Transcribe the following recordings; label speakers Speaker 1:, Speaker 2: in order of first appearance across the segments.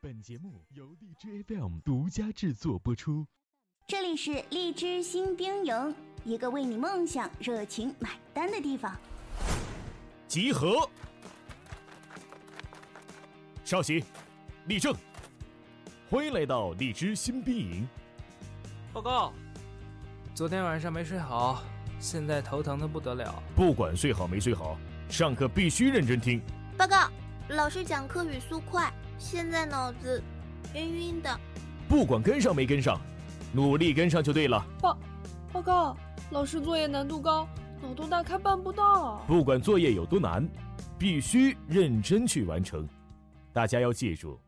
Speaker 1: 本节目由荔枝 FM 独家制作播出。
Speaker 2: 这里是荔枝新兵营，一个为你梦想热情买单的地方。
Speaker 1: 集合，稍息，立正。欢迎来到荔枝新兵营。
Speaker 3: 报告，昨天晚上没睡好，现在头疼的不得了。
Speaker 1: 不管睡好没睡好，上课必须认真听。
Speaker 4: 报告，老师讲课语速快，现在脑子晕晕的。
Speaker 1: 不管跟上没跟上，努力跟上就对了。
Speaker 5: 报报告，老师作业难度高，脑洞大开办不到。
Speaker 1: 不管作业有多难，必须认真去完成。大家要记住。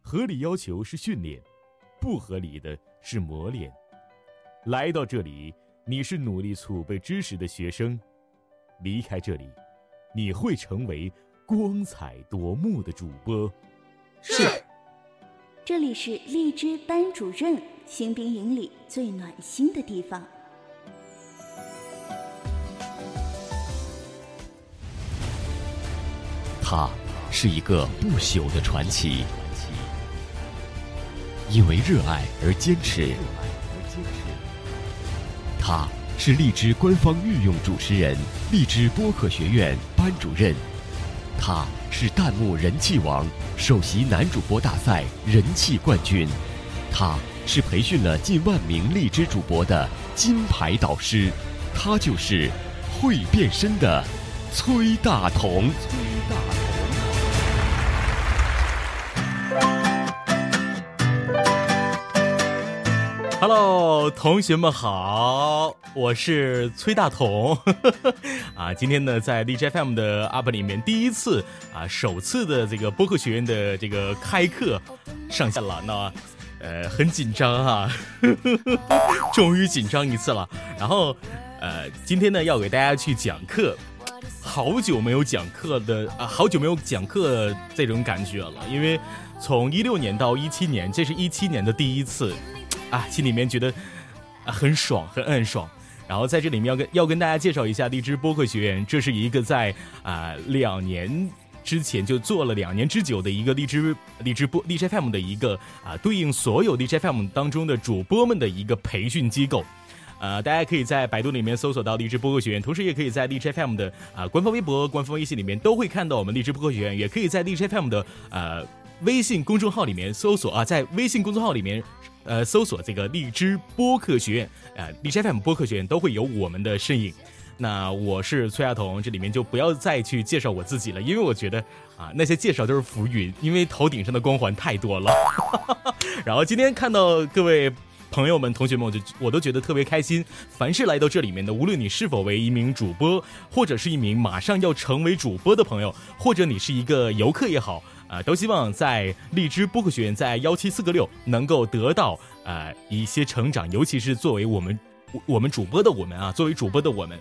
Speaker 1: 合理要求是训练，不合理的是磨练。来到这里，你是努力储备知识的学生；离开这里，你会成为光彩夺目的主播。
Speaker 4: 是。
Speaker 2: 这里是荔枝班主任新兵营里最暖心的地方。
Speaker 6: 他是一个不朽的传奇。因为热爱而坚持，他是荔枝官方御用主持人，荔枝播客学院班主任，他是弹幕人气王，首席男主播大赛人气冠军，他是培训了近万名荔枝主播的金牌导师，他就是会变身的崔大同。崔大。
Speaker 7: Hello，同学们好，我是崔大同。啊，今天呢，在荔枝 FM 的 UP 里面，第一次啊，首次的这个播客学院的这个开课上线了。那呃，很紧张啊，终于紧张一次了。然后呃，今天呢，要给大家去讲课，好久没有讲课的啊，好久没有讲课这种感觉了。因为从一六年到一七年，这是一七年的第一次。啊，心里面觉得啊很爽，很暗爽。然后在这里面要跟要跟大家介绍一下荔枝播客学院，这是一个在啊两年之前就做了两年之久的一个荔枝荔枝播荔枝 FM 的一个啊对应所有荔枝 FM 当中的主播们的一个培训机构。呃，大家可以在百度里面搜索到荔枝播客学院，同时也可以在荔枝 FM 的啊官方微博、官方微信里面都会看到我们荔枝播客学院，也可以在荔枝 FM 的呃微信公众号里面搜索啊，在微信公众号里面。呃，搜索这个荔枝播客学院，呃，荔枝 FM 播客学院都会有我们的身影。那我是崔亚彤，这里面就不要再去介绍我自己了，因为我觉得啊，那些介绍都是浮云，因为头顶上的光环太多了。然后今天看到各位朋友们、同学们，我就我都觉得特别开心。凡是来到这里面的，无论你是否为一名主播，或者是一名马上要成为主播的朋友，或者你是一个游客也好。啊，都希望在荔枝播客学院，在幺七四个六能够得到呃一些成长，尤其是作为我们我们主播的我们啊，作为主播的我们。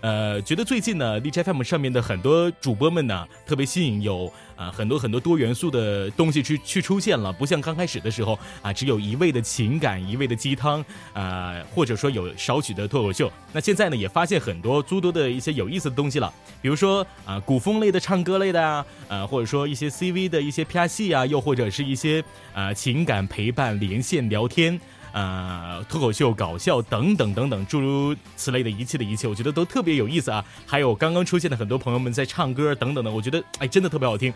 Speaker 7: 呃，觉得最近呢，荔枝 FM 上面的很多主播们呢，特别吸引，有啊很多很多多元素的东西去去出现了，不像刚开始的时候啊，只有一味的情感，一味的鸡汤啊，或者说有少许的脱口秀。那现在呢，也发现很多诸多的一些有意思的东西了，比如说啊古风类的、唱歌类的啊，呃或者说一些 CV 的一些 P R 戏啊，又或者是一些啊情感陪伴、连线聊天。呃，脱口秀、搞笑等等等等，诸如此类的一切的一切，我觉得都特别有意思啊。还有刚刚出现的很多朋友们在唱歌等等的，我觉得哎，真的特别好听。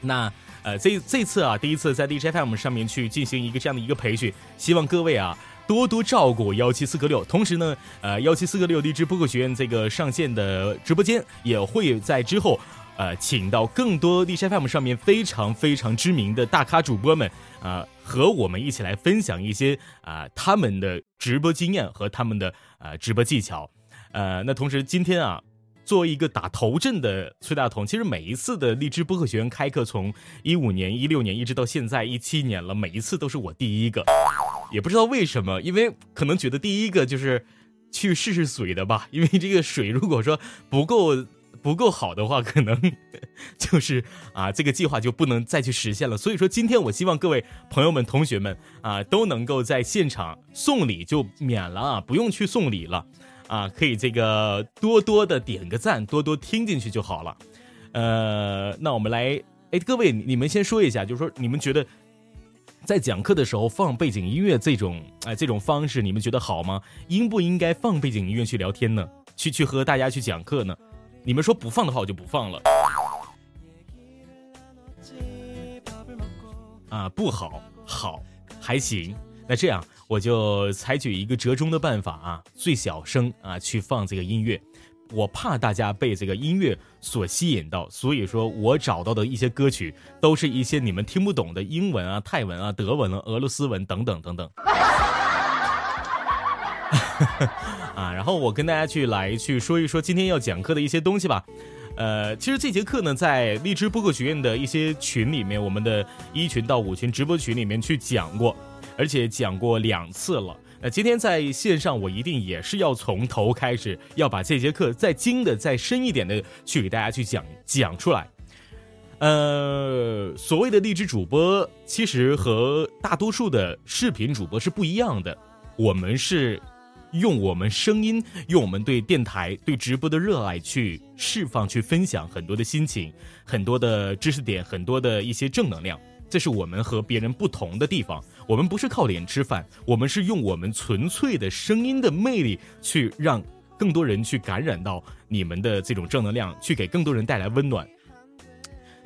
Speaker 7: 那呃，这这次啊，第一次在 DJ FM 上面去进行一个这样的一个培训，希望各位啊多多照顾幺七四个六。同时呢，呃，幺七四个六荔枝播客学院这个上线的直播间也会在之后。呃，请到更多 D J F M 上面非常非常知名的大咖主播们啊，和我们一起来分享一些啊他们的直播经验和他们的呃直播技巧。呃，那同时今天啊，作为一个打头阵的崔大同，其实每一次的荔枝播客学院开课，从一五年、一六年一直到现在一七年了，每一次都是我第一个，也不知道为什么，因为可能觉得第一个就是去试试水的吧，因为这个水如果说不够。不够好的话，可能 就是啊，这个计划就不能再去实现了。所以说，今天我希望各位朋友们、同学们啊，都能够在现场送礼就免了啊，不用去送礼了啊，可以这个多多的点个赞，多多听进去就好了。呃，那我们来。哎，各位，你们先说一下，就是说你们觉得在讲课的时候放背景音乐这种哎这种方式，你们觉得好吗？应不应该放背景音乐去聊天呢？去去和大家去讲课呢？你们说不放的话，我就不放了。啊，不好，好，还行。那这样，我就采取一个折中的办法啊，最小声啊去放这个音乐。我怕大家被这个音乐所吸引到，所以说我找到的一些歌曲都是一些你们听不懂的英文啊、泰文啊、德文啊、俄罗斯文等等等等。啊，然后我跟大家去来去说一说今天要讲课的一些东西吧。呃，其实这节课呢，在荔枝播客学院的一些群里面，我们的一群到五群直播群里面去讲过，而且讲过两次了。那今天在线上，我一定也是要从头开始，要把这节课再精的、再深一点的去给大家去讲讲出来。呃，所谓的荔枝主播，其实和大多数的视频主播是不一样的，我们是。用我们声音，用我们对电台、对直播的热爱去释放、去分享很多的心情、很多的知识点、很多的一些正能量。这是我们和别人不同的地方。我们不是靠脸吃饭，我们是用我们纯粹的声音的魅力去让更多人去感染到你们的这种正能量，去给更多人带来温暖。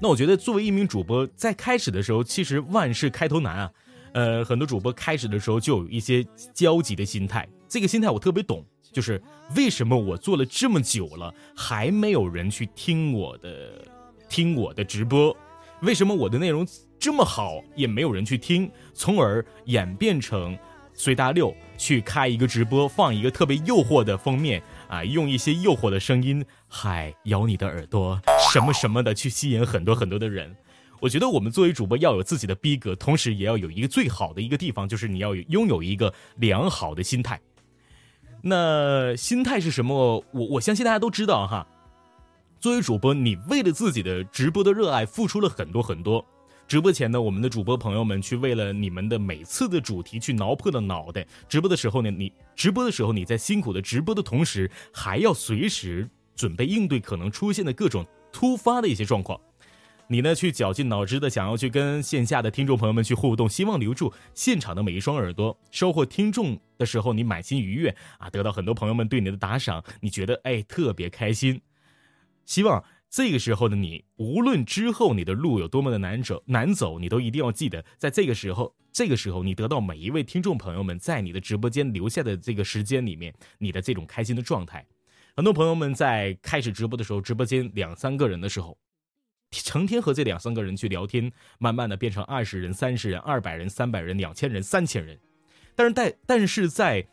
Speaker 7: 那我觉得，作为一名主播，在开始的时候，其实万事开头难啊。呃，很多主播开始的时候就有一些焦急的心态。这个心态我特别懂，就是为什么我做了这么久了，还没有人去听我的，听我的直播？为什么我的内容这么好，也没有人去听？从而演变成随大溜去开一个直播，放一个特别诱惑的封面啊，用一些诱惑的声音，嗨，咬你的耳朵，什么什么的，去吸引很多很多的人。我觉得我们作为主播要有自己的逼格，同时也要有一个最好的一个地方，就是你要拥有一个良好的心态。那心态是什么？我我相信大家都知道哈。作为主播，你为了自己的直播的热爱，付出了很多很多。直播前呢，我们的主播朋友们去为了你们的每次的主题去挠破了脑袋。直播的时候呢，你直播的时候你在辛苦的直播的同时，还要随时准备应对可能出现的各种突发的一些状况。你呢，去绞尽脑汁的想要去跟线下的听众朋友们去互动，希望留住现场的每一双耳朵，收获听众的时候你满心愉悦啊，得到很多朋友们对你的打赏，你觉得哎特别开心。希望这个时候的你，无论之后你的路有多么的难走难走，你都一定要记得，在这个时候，这个时候你得到每一位听众朋友们在你的直播间留下的这个时间里面，你的这种开心的状态。很多朋友们在开始直播的时候，直播间两三个人的时候。成天和这两三个人去聊天，慢慢的变成二十人、三十人、二百人、三百人、两千人、三千人。但是在但是在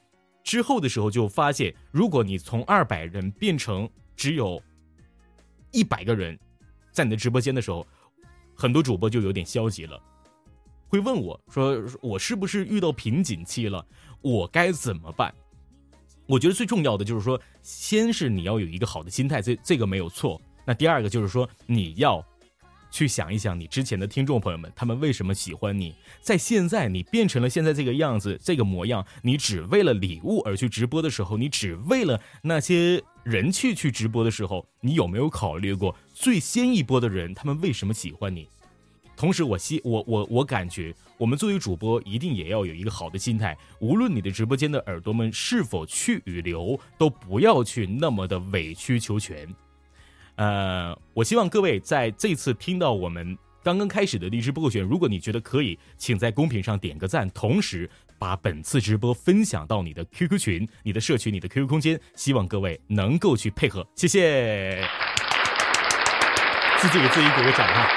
Speaker 7: 之后的时候就发现，如果你从二百人变成只有一百个人，在你的直播间的时候，很多主播就有点消极了，会问我说：“我是不是遇到瓶颈期了？我该怎么办？”我觉得最重要的就是说，先是你要有一个好的心态，这这个没有错。那第二个就是说，你要去想一想，你之前的听众朋友们，他们为什么喜欢你？在现在你变成了现在这个样子、这个模样，你只为了礼物而去直播的时候，你只为了那些人去去直播的时候，你有没有考虑过最先一波的人，他们为什么喜欢你？同时，我希我我我感觉，我们作为主播，一定也要有一个好的心态，无论你的直播间的耳朵们是否去与留，都不要去那么的委曲求全。呃，我希望各位在这次听到我们刚刚开始的荔枝播选，如果你觉得可以，请在公屏上点个赞，同时把本次直播分享到你的 QQ 群、你的社群、你的 QQ 空间。希望各位能够去配合，谢谢。自己给自己鼓个掌哈。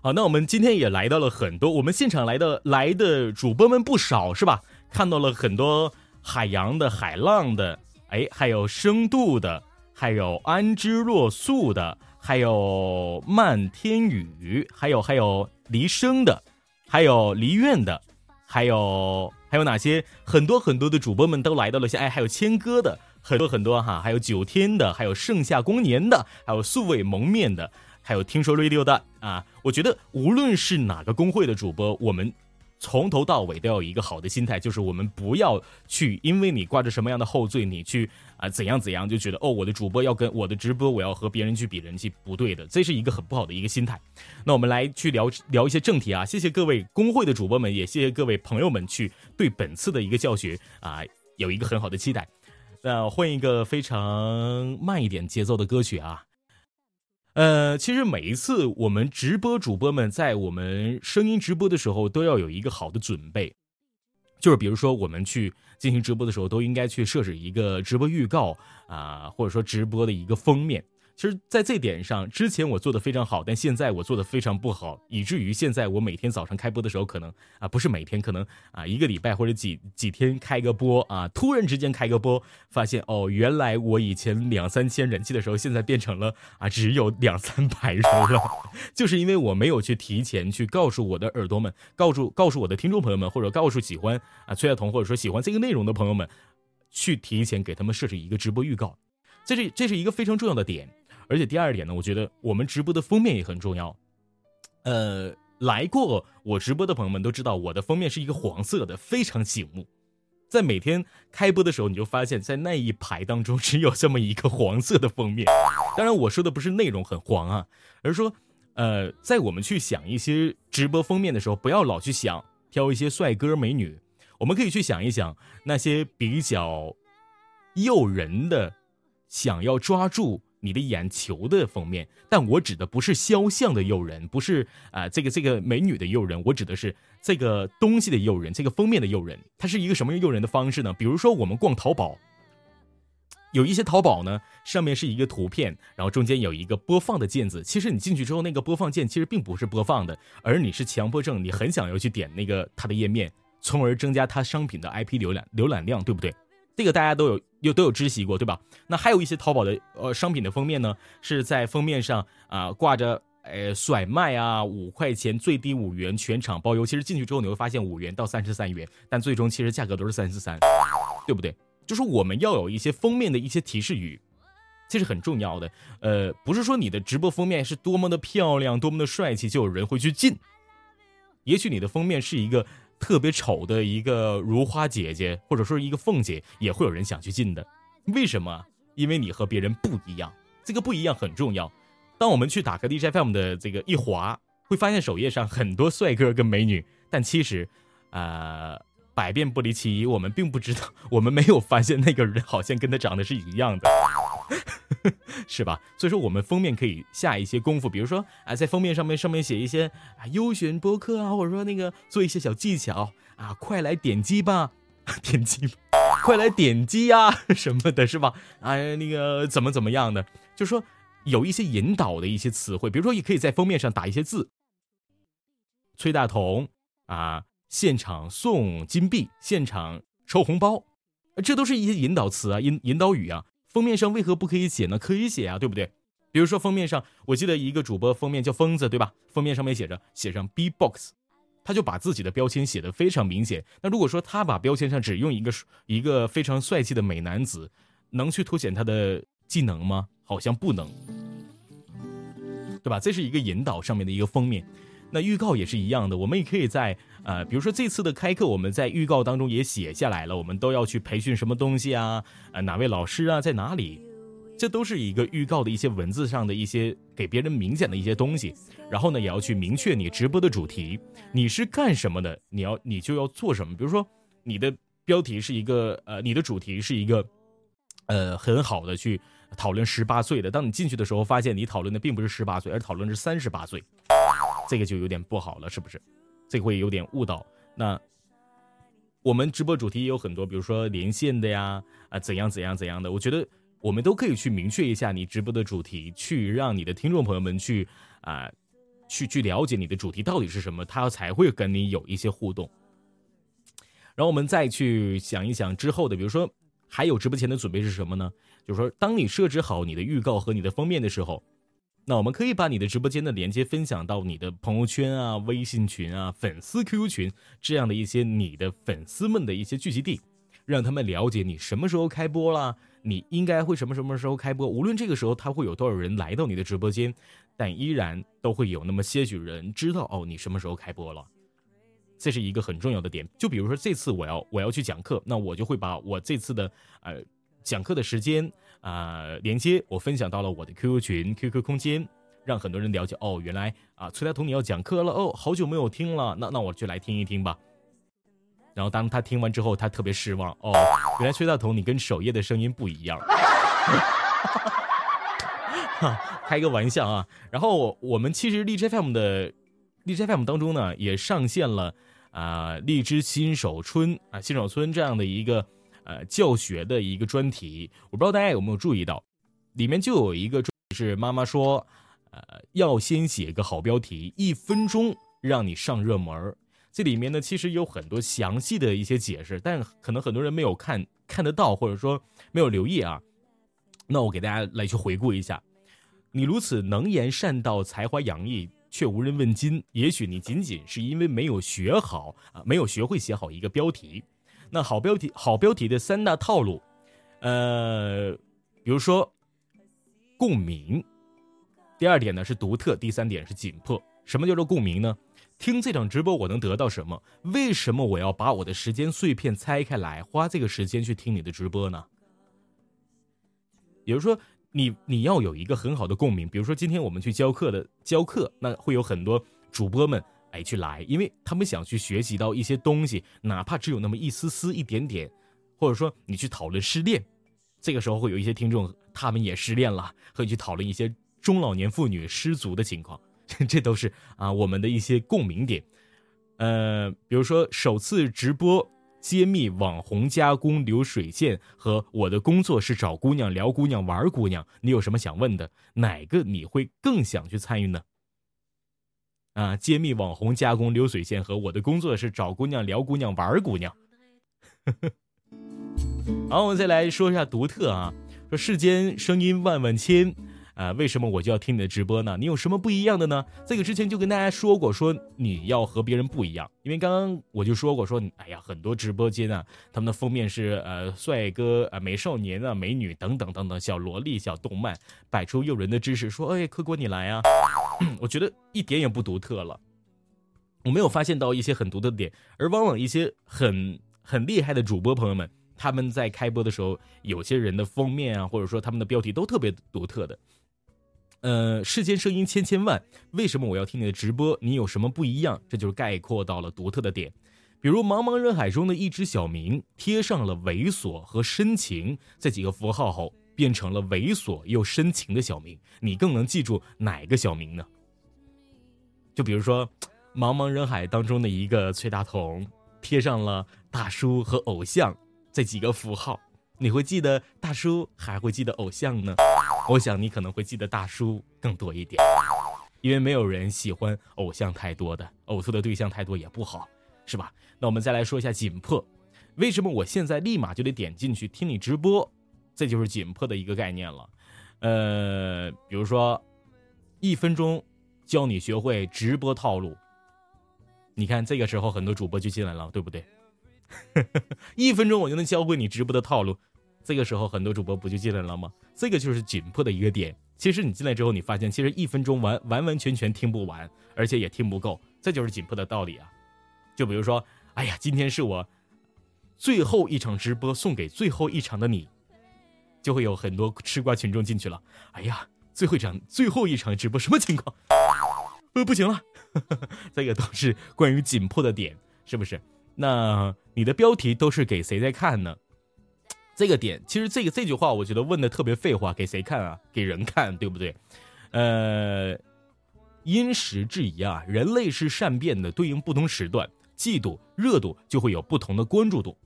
Speaker 7: 好，那我们今天也来到了很多，我们现场来的来的主播们不少是吧？看到了很多海洋的、海浪的，哎，还有深度的。还有安之若素的，还有漫天雨，还有还有离生的，还有离院的，还有还有哪些？很多很多的主播们都来到了，像哎，还有谦哥的，很多很多哈，还有九天的，还有盛夏光年的，还有素未蒙面的，还有听说 radio 的啊！我觉得无论是哪个工会的主播，我们从头到尾都要有一个好的心态，就是我们不要去因为你挂着什么样的后缀，你去啊怎样怎样就觉得哦，我的主播要跟我的直播，我要和别人去比人气，不对的，这是一个很不好的一个心态。那我们来去聊聊一些正题啊，谢谢各位工会的主播们，也谢谢各位朋友们去对本次的一个教学啊有一个很好的期待。那换一个非常慢一点节奏的歌曲啊。呃，其实每一次我们直播主播们在我们声音直播的时候，都要有一个好的准备，就是比如说我们去进行直播的时候，都应该去设置一个直播预告啊，或者说直播的一个封面。其实，在这点上，之前我做的非常好，但现在我做的非常不好，以至于现在我每天早上开播的时候，可能啊，不是每天，可能啊，一个礼拜或者几几天开个播啊，突然之间开个播，发现哦，原来我以前两三千人气的时候，现在变成了啊，只有两三百人了，就是因为我没有去提前去告诉我的耳朵们，告诉告诉我的听众朋友们，或者告诉喜欢啊崔爱彤或者说喜欢这个内容的朋友们，去提前给他们设置一个直播预告，这是这是一个非常重要的点。而且第二点呢，我觉得我们直播的封面也很重要。呃，来过我直播的朋友们都知道，我的封面是一个黄色的，非常醒目。在每天开播的时候，你就发现，在那一排当中只有这么一个黄色的封面。当然，我说的不是内容很黄啊，而是说，呃，在我们去想一些直播封面的时候，不要老去想挑一些帅哥美女，我们可以去想一想那些比较诱人的，想要抓住。你的眼球的封面，但我指的不是肖像的诱人，不是啊这个这个美女的诱人，我指的是这个东西的诱人，这个封面的诱人，它是一个什么诱人的方式呢？比如说我们逛淘宝，有一些淘宝呢上面是一个图片，然后中间有一个播放的键子，其实你进去之后那个播放键其实并不是播放的，而你是强迫症，你很想要去点那个它的页面，从而增加它商品的 IP 浏览浏览量，对不对？这个大家都有有都有知悉过，对吧？那还有一些淘宝的呃商品的封面呢，是在封面上啊挂着呃甩卖啊五块钱最低五元全场包邮。其实进去之后你会发现五元到三十三元，但最终其实价格都是三十三，对不对？就是我们要有一些封面的一些提示语，这是很重要的。呃，不是说你的直播封面是多么的漂亮、多么的帅气就有人会去进，也许你的封面是一个。特别丑的一个如花姐姐，或者说一个凤姐，也会有人想去进的。为什么？因为你和别人不一样，这个不一样很重要。当我们去打开 DJFM 的这个一滑，会发现首页上很多帅哥跟美女，但其实，呃，百变不离其一，我们并不知道，我们没有发现那个人好像跟他长得是一样的。是吧？所以说我们封面可以下一些功夫，比如说啊，在封面上面上面写一些啊优选播客啊，或者说那个做一些小技巧啊，快来点击吧，点击，快来点击啊 什么的，是吧？啊，那个怎么怎么样的，就说有一些引导的一些词汇，比如说也可以在封面上打一些字，崔大同啊，现场送金币，现场抽红包，这都是一些引导词啊，引引导语啊。封面上为何不可以写呢？可以写啊，对不对？比如说封面上，我记得一个主播封面叫疯子，对吧？封面上面写着写上 B box，他就把自己的标签写的非常明显。那如果说他把标签上只用一个一个非常帅气的美男子，能去凸显他的技能吗？好像不能，对吧？这是一个引导上面的一个封面。那预告也是一样的，我们也可以在呃，比如说这次的开课，我们在预告当中也写下来了，我们都要去培训什么东西啊？呃，哪位老师啊，在哪里？这都是一个预告的一些文字上的一些给别人明显的一些东西。然后呢，也要去明确你直播的主题，你是干什么的？你要你就要做什么？比如说你的标题是一个呃，你的主题是一个呃很好的去讨论十八岁的，当你进去的时候，发现你讨论的并不是十八岁，而讨论是三十八岁。这个就有点不好了，是不是？这会有点误导。那我们直播主题也有很多，比如说连线的呀，啊，怎样怎样怎样的。我觉得我们都可以去明确一下你直播的主题，去让你的听众朋友们去啊，去去了解你的主题到底是什么，他才会跟你有一些互动。然后我们再去想一想之后的，比如说还有直播前的准备是什么呢？就是说，当你设置好你的预告和你的封面的时候。那我们可以把你的直播间的连接分享到你的朋友圈啊、微信群啊、粉丝 QQ 群这样的一些你的粉丝们的一些聚集地，让他们了解你什么时候开播啦，你应该会什么什么时候开播。无论这个时候他会有多少人来到你的直播间，但依然都会有那么些许人知道哦，你什么时候开播了。这是一个很重要的点。就比如说这次我要我要去讲课，那我就会把我这次的呃讲课的时间啊连接我分享到了我的 QQ 群、QQ 空间，让很多人了解哦，原来啊崔大同你要讲课了哦，好久没有听了，那那我就来听一听吧。然后当他听完之后，他特别失望哦，原来崔大同你跟首页的声音不一样。开个玩笑啊！然后我们其实荔枝 FM 的荔枝 FM 当中呢，也上线了啊荔枝新手村啊新手村这样的一个呃教学的一个专题。我不知道大家有没有注意到，里面就有一个专是妈妈说，呃要先写个好标题，一分钟让你上热门。这里面呢其实有很多详细的一些解释，但可能很多人没有看看得到，或者说没有留意啊。那我给大家来去回顾一下。你如此能言善道、才华洋溢，却无人问津。也许你仅仅是因为没有学好啊，没有学会写好一个标题。那好标题，好标题的三大套路，呃，比如说共鸣。第二点呢是独特，第三点是紧迫。什么叫做共鸣呢？听这场直播我能得到什么？为什么我要把我的时间碎片拆开来，花这个时间去听你的直播呢？比如说。你你要有一个很好的共鸣，比如说今天我们去教课的教课，那会有很多主播们哎去来，因为他们想去学习到一些东西，哪怕只有那么一丝丝一点点，或者说你去讨论失恋，这个时候会有一些听众他们也失恋了，会去讨论一些中老年妇女失足的情况，这都是啊我们的一些共鸣点，呃，比如说首次直播。揭秘网红加工流水线和我的工作是找姑娘聊姑娘玩姑娘，你有什么想问的？哪个你会更想去参与呢？啊，揭秘网红加工流水线和我的工作是找姑娘聊姑娘玩姑娘。好，我们再来说一下独特啊，说世间声音万万千。啊，为什么我就要听你的直播呢？你有什么不一样的呢？这个之前就跟大家说过，说你要和别人不一样，因为刚刚我就说过，说哎呀，很多直播间啊，他们的封面是呃帅哥啊、美少年啊、美女等等等等，小萝莉、小动漫，摆出诱人的姿势，说哎，客官你来啊，我觉得一点也不独特了，我没有发现到一些很独特的点，而往往一些很很厉害的主播朋友们，他们在开播的时候，有些人的封面啊，或者说他们的标题都特别独特的。呃，世间声音千千万，为什么我要听你的直播？你有什么不一样？这就是概括到了独特的点。比如茫茫人海中的一只小明，贴上了猥琐和深情这几个符号后，变成了猥琐又深情的小明。你更能记住哪个小明呢？就比如说，茫茫人海当中的一个崔大同，贴上了大叔和偶像这几个符号，你会记得大叔，还会记得偶像呢？我想你可能会记得大叔更多一点，因为没有人喜欢偶像太多的，呕吐的对象太多也不好，是吧？那我们再来说一下紧迫，为什么我现在立马就得点进去听你直播？这就是紧迫的一个概念了。呃，比如说，一分钟教你学会直播套路，你看这个时候很多主播就进来了，对不对？一分钟我就能教会你直播的套路。这个时候，很多主播不就进来了吗？这个就是紧迫的一个点。其实你进来之后，你发现其实一分钟完完完全全听不完，而且也听不够，这就是紧迫的道理啊。就比如说，哎呀，今天是我最后一场直播，送给最后一场的你，就会有很多吃瓜群众进去了。哎呀，最后一场最后一场直播什么情况？呃，不行了，这个都是关于紧迫的点，是不是？那你的标题都是给谁在看呢？这个点，其实这个这句话，我觉得问的特别废话，给谁看啊？给人看，对不对？呃，因时制宜啊，人类是善变的，对应不同时段，季度热度就会有不同的关注度。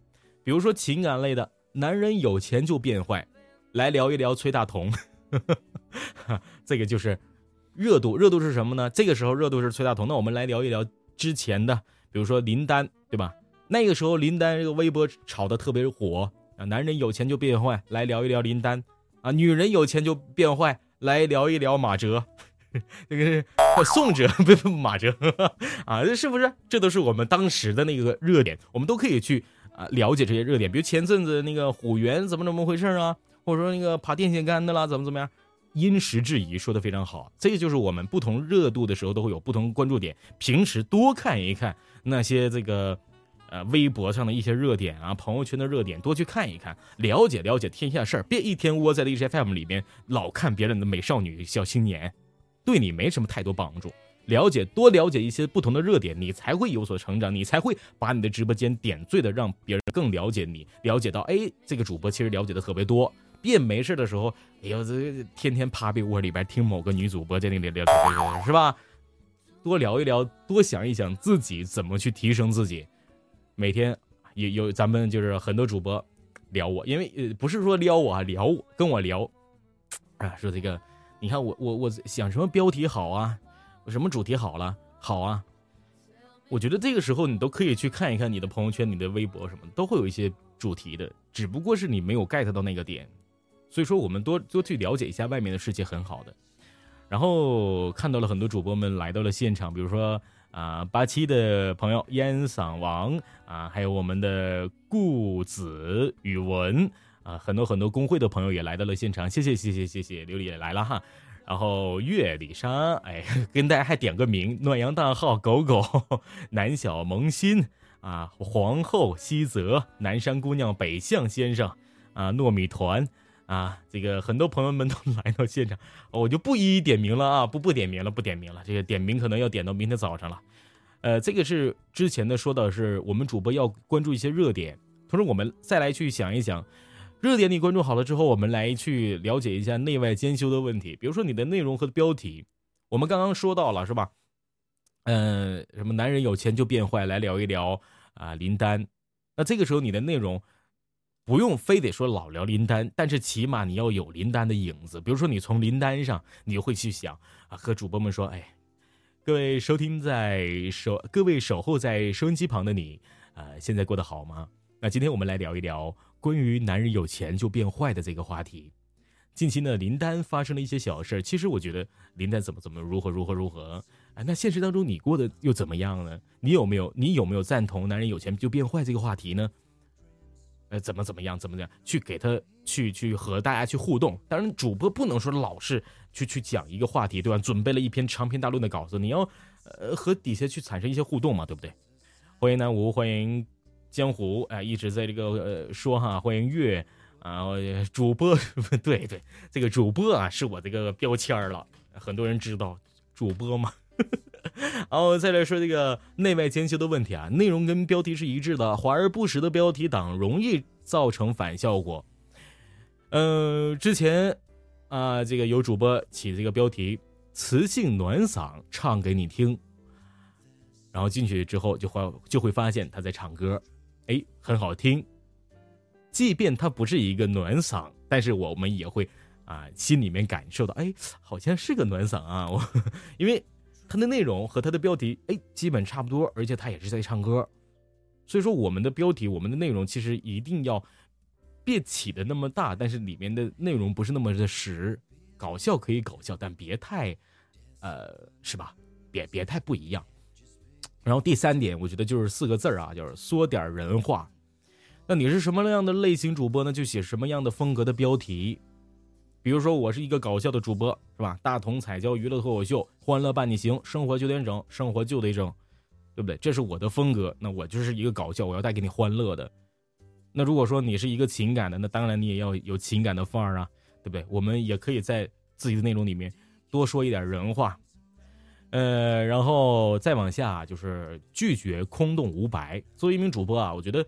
Speaker 7: 比如说情感类的，男人有钱就变坏，来聊一聊崔大同，这个就是热度。热度是什么呢？这个时候热度是崔大同。那我们来聊一聊之前的，比如说林丹，对吧？那个时候林丹这个微博炒的特别火。男人有钱就变坏，来聊一聊林丹；啊，女人有钱就变坏，来聊一聊马哲。这个是宋哲，不不马哲 啊，是不是？这都是我们当时的那个热点，我们都可以去啊了解这些热点。比如前阵子那个虎源怎么怎么回事啊，或者说那个爬电线杆的啦，怎么怎么样？因时制宜说的非常好，这就是我们不同热度的时候都会有不同关注点，平时多看一看那些这个，呃，微博上的一些热点啊，朋友圈的热点，多去看一看，了解了解天下事儿，别一天窝在荔枝 FM 里面老看别人的美少女小青年，对你没什么太多帮助。了解多了解一些不同的热点，你才会有所成长，你才会把你的直播间点缀的让别人更了解你，了解到哎，这个主播其实了解的特别多。别没事的时候，哎呦，这天天趴被窝里边听某个女主播在那里聊，是吧？多聊一聊，多想一想自己怎么去提升自己。每天有有咱们就是很多主播聊我，因为呃不是说撩我啊，聊我跟我聊啊，说这个，你看我我我想什么标题好啊？什么主题好了？好啊！我觉得这个时候你都可以去看一看你的朋友圈、你的微博什么，都会有一些主题的，只不过是你没有 get 到那个点。所以说，我们多多去了解一下外面的世界，很好的。然后看到了很多主播们来到了现场，比如说啊，八七的朋友烟嗓王啊，还有我们的顾子宇文啊，很多很多工会的朋友也来到了现场，谢谢谢谢谢谢，琉璃也来了哈。然后月里莎，哎，跟大家还点个名：暖阳大号狗狗、南小萌新啊，皇后西泽、南山姑娘、北向先生啊，糯米团。啊，这个很多朋友们都来到现场，我就不一一点名了啊，不不点名了，不点名了。这个点名可能要点到明天早上了。呃，这个是之前的说的是我们主播要关注一些热点，同时我们再来去想一想，热点你关注好了之后，我们来去了解一下内外兼修的问题。比如说你的内容和标题，我们刚刚说到了是吧？嗯，什么男人有钱就变坏，来聊一聊啊林丹。那这个时候你的内容。不用非得说老聊林丹，但是起码你要有林丹的影子。比如说，你从林丹上，你会去想啊，和主播们说：“哎，各位收听在收，各位守候在收音机旁的你，呃，现在过得好吗？”那今天我们来聊一聊关于男人有钱就变坏的这个话题。近期呢，林丹发生了一些小事其实我觉得林丹怎么怎么如何如何如何，哎，那现实当中你过得又怎么样呢？你有没有你有没有赞同男人有钱就变坏这个话题呢？呃，怎么怎么样，怎么样，去给他去去和大家去互动。当然，主播不能说老是去去讲一个话题，对吧？准备了一篇长篇大论的稿子，你要呃和底下去产生一些互动嘛，对不对？欢迎南吴，欢迎江湖，哎，一直在这个呃说哈，欢迎月啊，主播 对对，这个主播啊是我这个标签了，很多人知道主播嘛。然后再来说这个内外兼修的问题啊，内容跟标题是一致的，华而不实的标题党容易造成反效果。呃，之前啊，这个有主播起这个标题“磁性暖嗓唱给你听”，然后进去之后就会就会发现他在唱歌，哎，很好听。即便他不是一个暖嗓，但是我们也会啊心里面感受到，哎，好像是个暖嗓啊，我 因为。它的内容和它的标题，哎，基本差不多，而且它也是在唱歌，所以说我们的标题、我们的内容其实一定要别起的那么大，但是里面的内容不是那么的实，搞笑可以搞笑，但别太，呃，是吧？别别太不一样。然后第三点，我觉得就是四个字儿啊，就是说点人话。那你是什么样的类型主播呢？就写什么样的风格的标题。比如说，我是一个搞笑的主播，是吧？大同彩椒娱乐脱口秀，欢乐伴你行，生活就得整，生活就得整，对不对？这是我的风格。那我就是一个搞笑，我要带给你欢乐的。那如果说你是一个情感的，那当然你也要有情感的范儿啊，对不对？我们也可以在自己的内容里面多说一点人话，呃，然后再往下就是拒绝空洞无白。作为一名主播啊，我觉得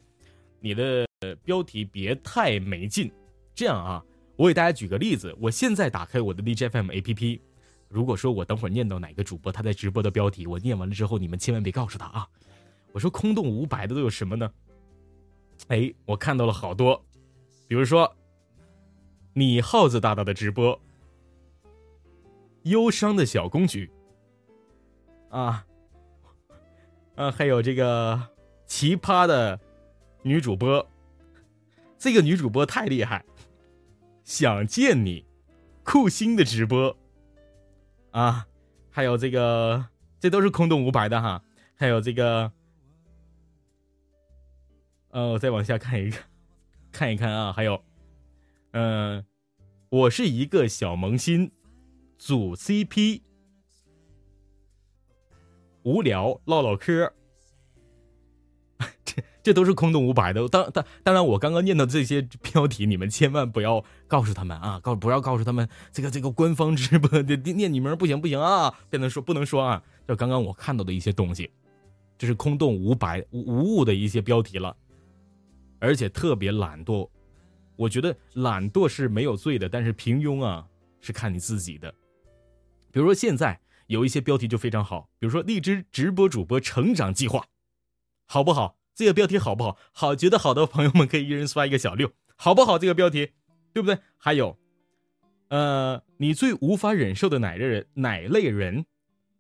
Speaker 7: 你的标题别太没劲，这样啊。我给大家举个例子，我现在打开我的 DJFM APP，如果说我等会儿念到哪个主播他在直播的标题，我念完了之后，你们千万别告诉他啊！我说空洞五百的都有什么呢？哎，我看到了好多，比如说你耗子大大的直播，忧伤的小公举，啊，啊，还有这个奇葩的女主播，这个女主播太厉害。想见你，酷星的直播，啊，还有这个，这都是空洞无白的哈。还有这个，呃，我再往下看一看，看一看啊。还有，嗯，我是一个小萌新，组 CP，无聊唠唠嗑。这都是空洞无白的。当当当然，我刚刚念的这些标题，你们千万不要告诉他们啊，告不要告诉他们这个这个官方直播的念你名不行不行啊，不能说不能说啊。就刚刚我看到的一些东西，这是空洞无白无无物的一些标题了，而且特别懒惰。我觉得懒惰是没有罪的，但是平庸啊是看你自己的。比如说现在有一些标题就非常好，比如说荔枝直播主播成长计划，好不好？这个标题好不好？好，觉得好的朋友们可以一人刷一个小六，好不好？这个标题，对不对？还有，呃，你最无法忍受的哪类人？哪类人？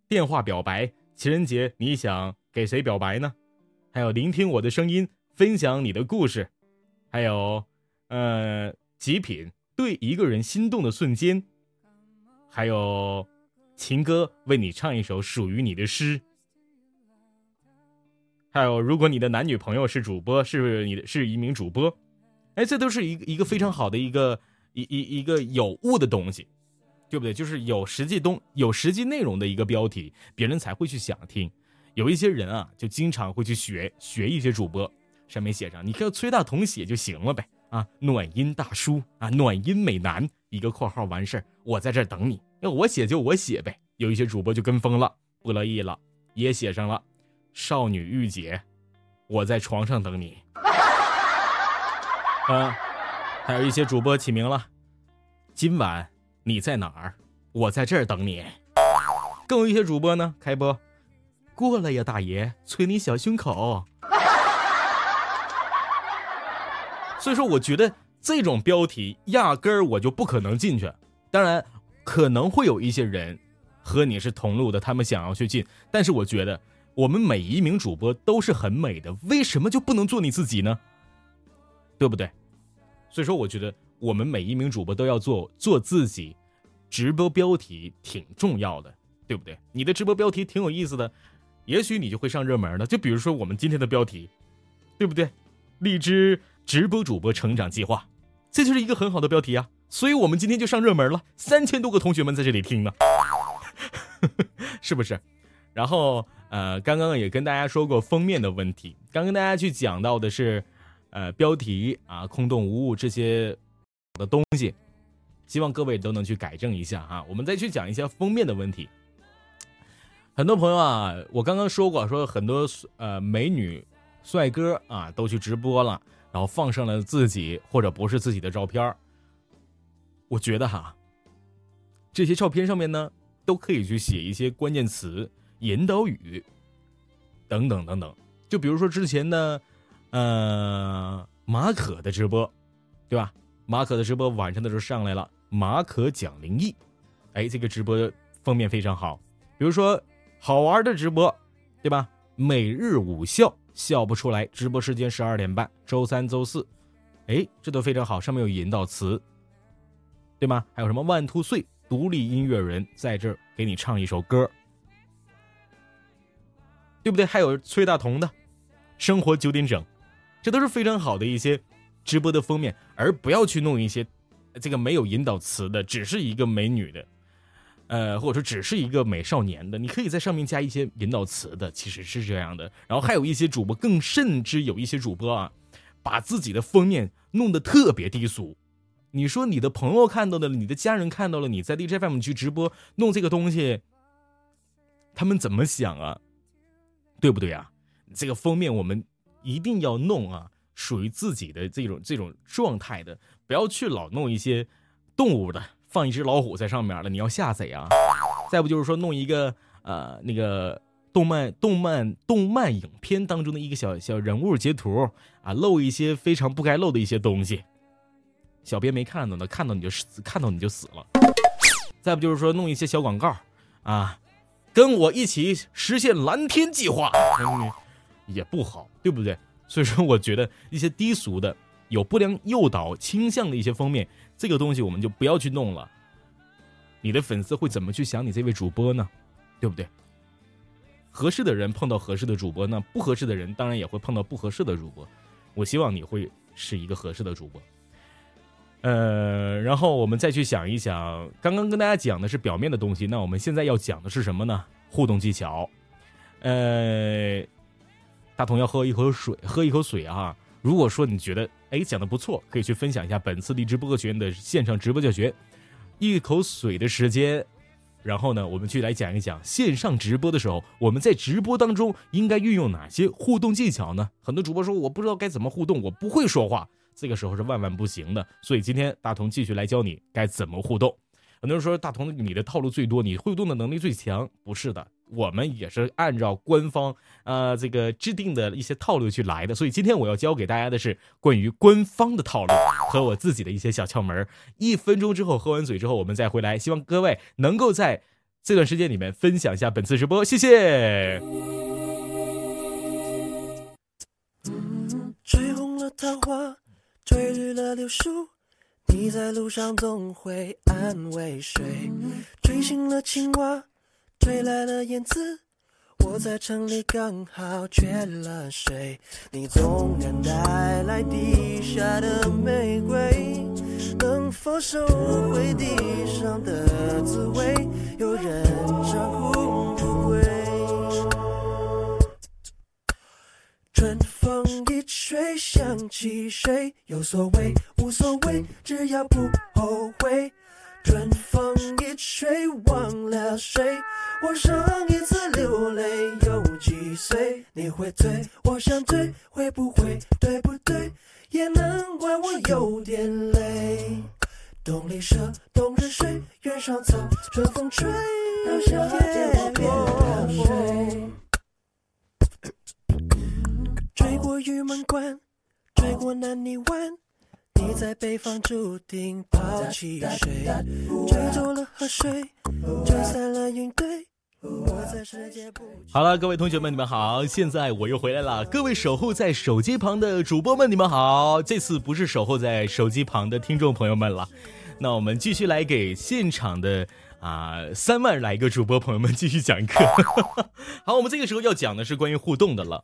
Speaker 7: 电话表白，情人节你想给谁表白呢？还有，聆听我的声音，分享你的故事，还有。呃，极品对一个人心动的瞬间，还有情歌为你唱一首属于你的诗，还有如果你的男女朋友是主播，是你的是一名主播，哎，这都是一一个非常好的一个一一一个有物的东西，对不对？就是有实际东有实际内容的一个标题，别人才会去想听。有一些人啊，就经常会去学学一些主播，上面写上你看崔大同写就行了呗。啊，暖音大叔啊，暖音美男，一个括号完事，我在这等你。要我写就我写呗。有一些主播就跟风了，不乐意了，也写上了少女御姐，我在床上等你。啊，还有一些主播起名了，今晚你在哪儿？我在这儿等你。更有一些主播呢，开播过了呀，大爷，捶你小胸口。所以说，我觉得这种标题压根儿我就不可能进去。当然，可能会有一些人和你是同路的，他们想要去进。但是，我觉得我们每一名主播都是很美的，为什么就不能做你自己呢？对不对？所以说，我觉得我们每一名主播都要做做自己。直播标题挺重要的，对不对？你的直播标题挺有意思的，也许你就会上热门的。就比如说我们今天的标题，对不对？荔枝。直播主播成长计划，这就是一个很好的标题啊！所以我们今天就上热门了，三千多个同学们在这里听呢，是不是？然后呃，刚刚也跟大家说过封面的问题，刚跟大家去讲到的是，呃，标题啊，空洞无物这些的东西，希望各位都能去改正一下哈。我们再去讲一下封面的问题。很多朋友啊，我刚刚说过，说很多呃美女、帅哥啊都去直播了。然后放上了自己或者不是自己的照片我觉得哈，这些照片上面呢，都可以去写一些关键词、引导语等等等等。就比如说之前的，呃，马可的直播，对吧？马可的直播晚上的时候上来了，马可讲灵异，哎，这个直播封面非常好。比如说好玩的直播，对吧？每日午笑。笑不出来，直播时间十二点半，周三、周四，哎，这都非常好，上面有引导词，对吗？还有什么万兔岁独立音乐人在这儿给你唱一首歌，对不对？还有崔大同的生活九点整，这都是非常好的一些直播的封面，而不要去弄一些这个没有引导词的，只是一个美女的。呃，或者说只是一个美少年的，你可以在上面加一些引导词的，其实是这样的。然后还有一些主播，更甚至有一些主播啊，把自己的封面弄得特别低俗。你说你的朋友看到的，你的家人看到了，你在 DJFM 去直播弄这个东西，他们怎么想啊？对不对啊？这个封面我们一定要弄啊，属于自己的这种这种状态的，不要去老弄一些动物的。放一只老虎在上面了，你要吓谁啊？再不就是说弄一个呃那个动漫动漫动漫影片当中的一个小小人物截图啊，露一些非常不该露的一些东西。小编没看到呢，看到你就死，看到你就死了。再不就是说弄一些小广告啊，跟我一起实现蓝天计划，也不好，对不对？所以说，我觉得一些低俗的、有不良诱导倾向的一些封面。这个东西我们就不要去弄了，你的粉丝会怎么去想你这位主播呢？对不对？合适的人碰到合适的主播，那不合适的人当然也会碰到不合适的主播。我希望你会是一个合适的主播。呃，然后我们再去想一想，刚刚跟大家讲的是表面的东西，那我们现在要讲的是什么呢？互动技巧。呃，大同要喝一口水，喝一口水啊！如果说你觉得哎讲的不错，可以去分享一下本次荔枝播客学院的线上直播教学。一口水的时间，然后呢，我们去来讲一讲线上直播的时候，我们在直播当中应该运用哪些互动技巧呢？很多主播说我不知道该怎么互动，我不会说话。这个时候是万万不行的，所以今天大同继续来教你该怎么互动。很多人说大同你的套路最多，你互动的能力最强，不是的，我们也是按照官方呃这个制定的一些套路去来的。所以今天我要教给大家的是关于官方的套路和我自己的一些小窍门。一分钟之后喝完嘴之后，我们再回来，希望各位能够在这段时间里面分享一下本次直播，谢谢。
Speaker 8: 吹红了桃花。吹绿了柳树，你在路上总会安慰谁？吹醒了青蛙，吹来了燕子，我在城里刚好缺了水。你纵然带来地下的玫瑰，能否收回地上的滋味？有人想起谁？有所谓，无所谓，只要不后悔。春风一吹，忘了谁？我上一次流泪有几岁？你会醉，我想醉，会不会？对不对？也难怪我有点累。冬里蛇，冬日睡，原上草，春风吹，让夏天变凉水。追过玉门关，追过南泥湾，你在北方注定抛弃谁？追走了河水，吹散了云堆。
Speaker 7: 好了，各位同学们，你们好！现在我又回来了。各位守候在手机旁的主播们，你们好！这次不是守候在手机旁的听众朋友们了，那我们继续来给现场的啊三万来个主播朋友们继续讲课。好，我们这个时候要讲的是关于互动的了。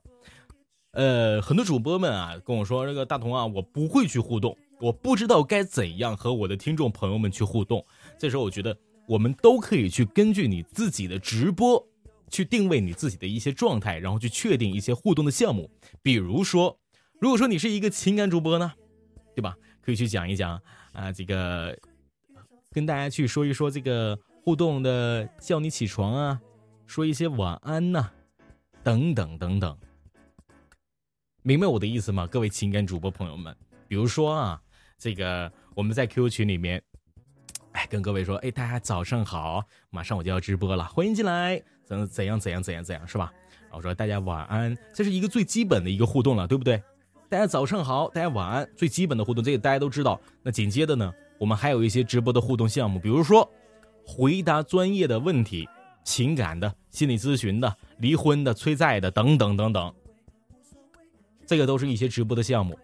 Speaker 7: 呃，很多主播们啊跟我说，这个大同啊，我不会去互动，我不知道该怎样和我的听众朋友们去互动。这时候，我觉得我们都可以去根据你自己的直播，去定位你自己的一些状态，然后去确定一些互动的项目。比如说，如果说你是一个情感主播呢，对吧？可以去讲一讲啊，这个跟大家去说一说这个互动的，叫你起床啊，说一些晚安呐，等等等等。明白我的意思吗，各位情感主播朋友们？比如说啊，这个我们在 QQ 群里面，哎，跟各位说，哎，大家早上好，马上我就要直播了，欢迎进来，怎怎样怎样怎样怎样，是吧？然后说大家晚安，这是一个最基本的一个互动了，对不对？大家早上好，大家晚安，最基本的互动，这个大家都知道。那紧接着呢，我们还有一些直播的互动项目，比如说回答专业的问题、情感的、心理咨询的、离婚的、催债的等等等等。这个都是一些直播的项目，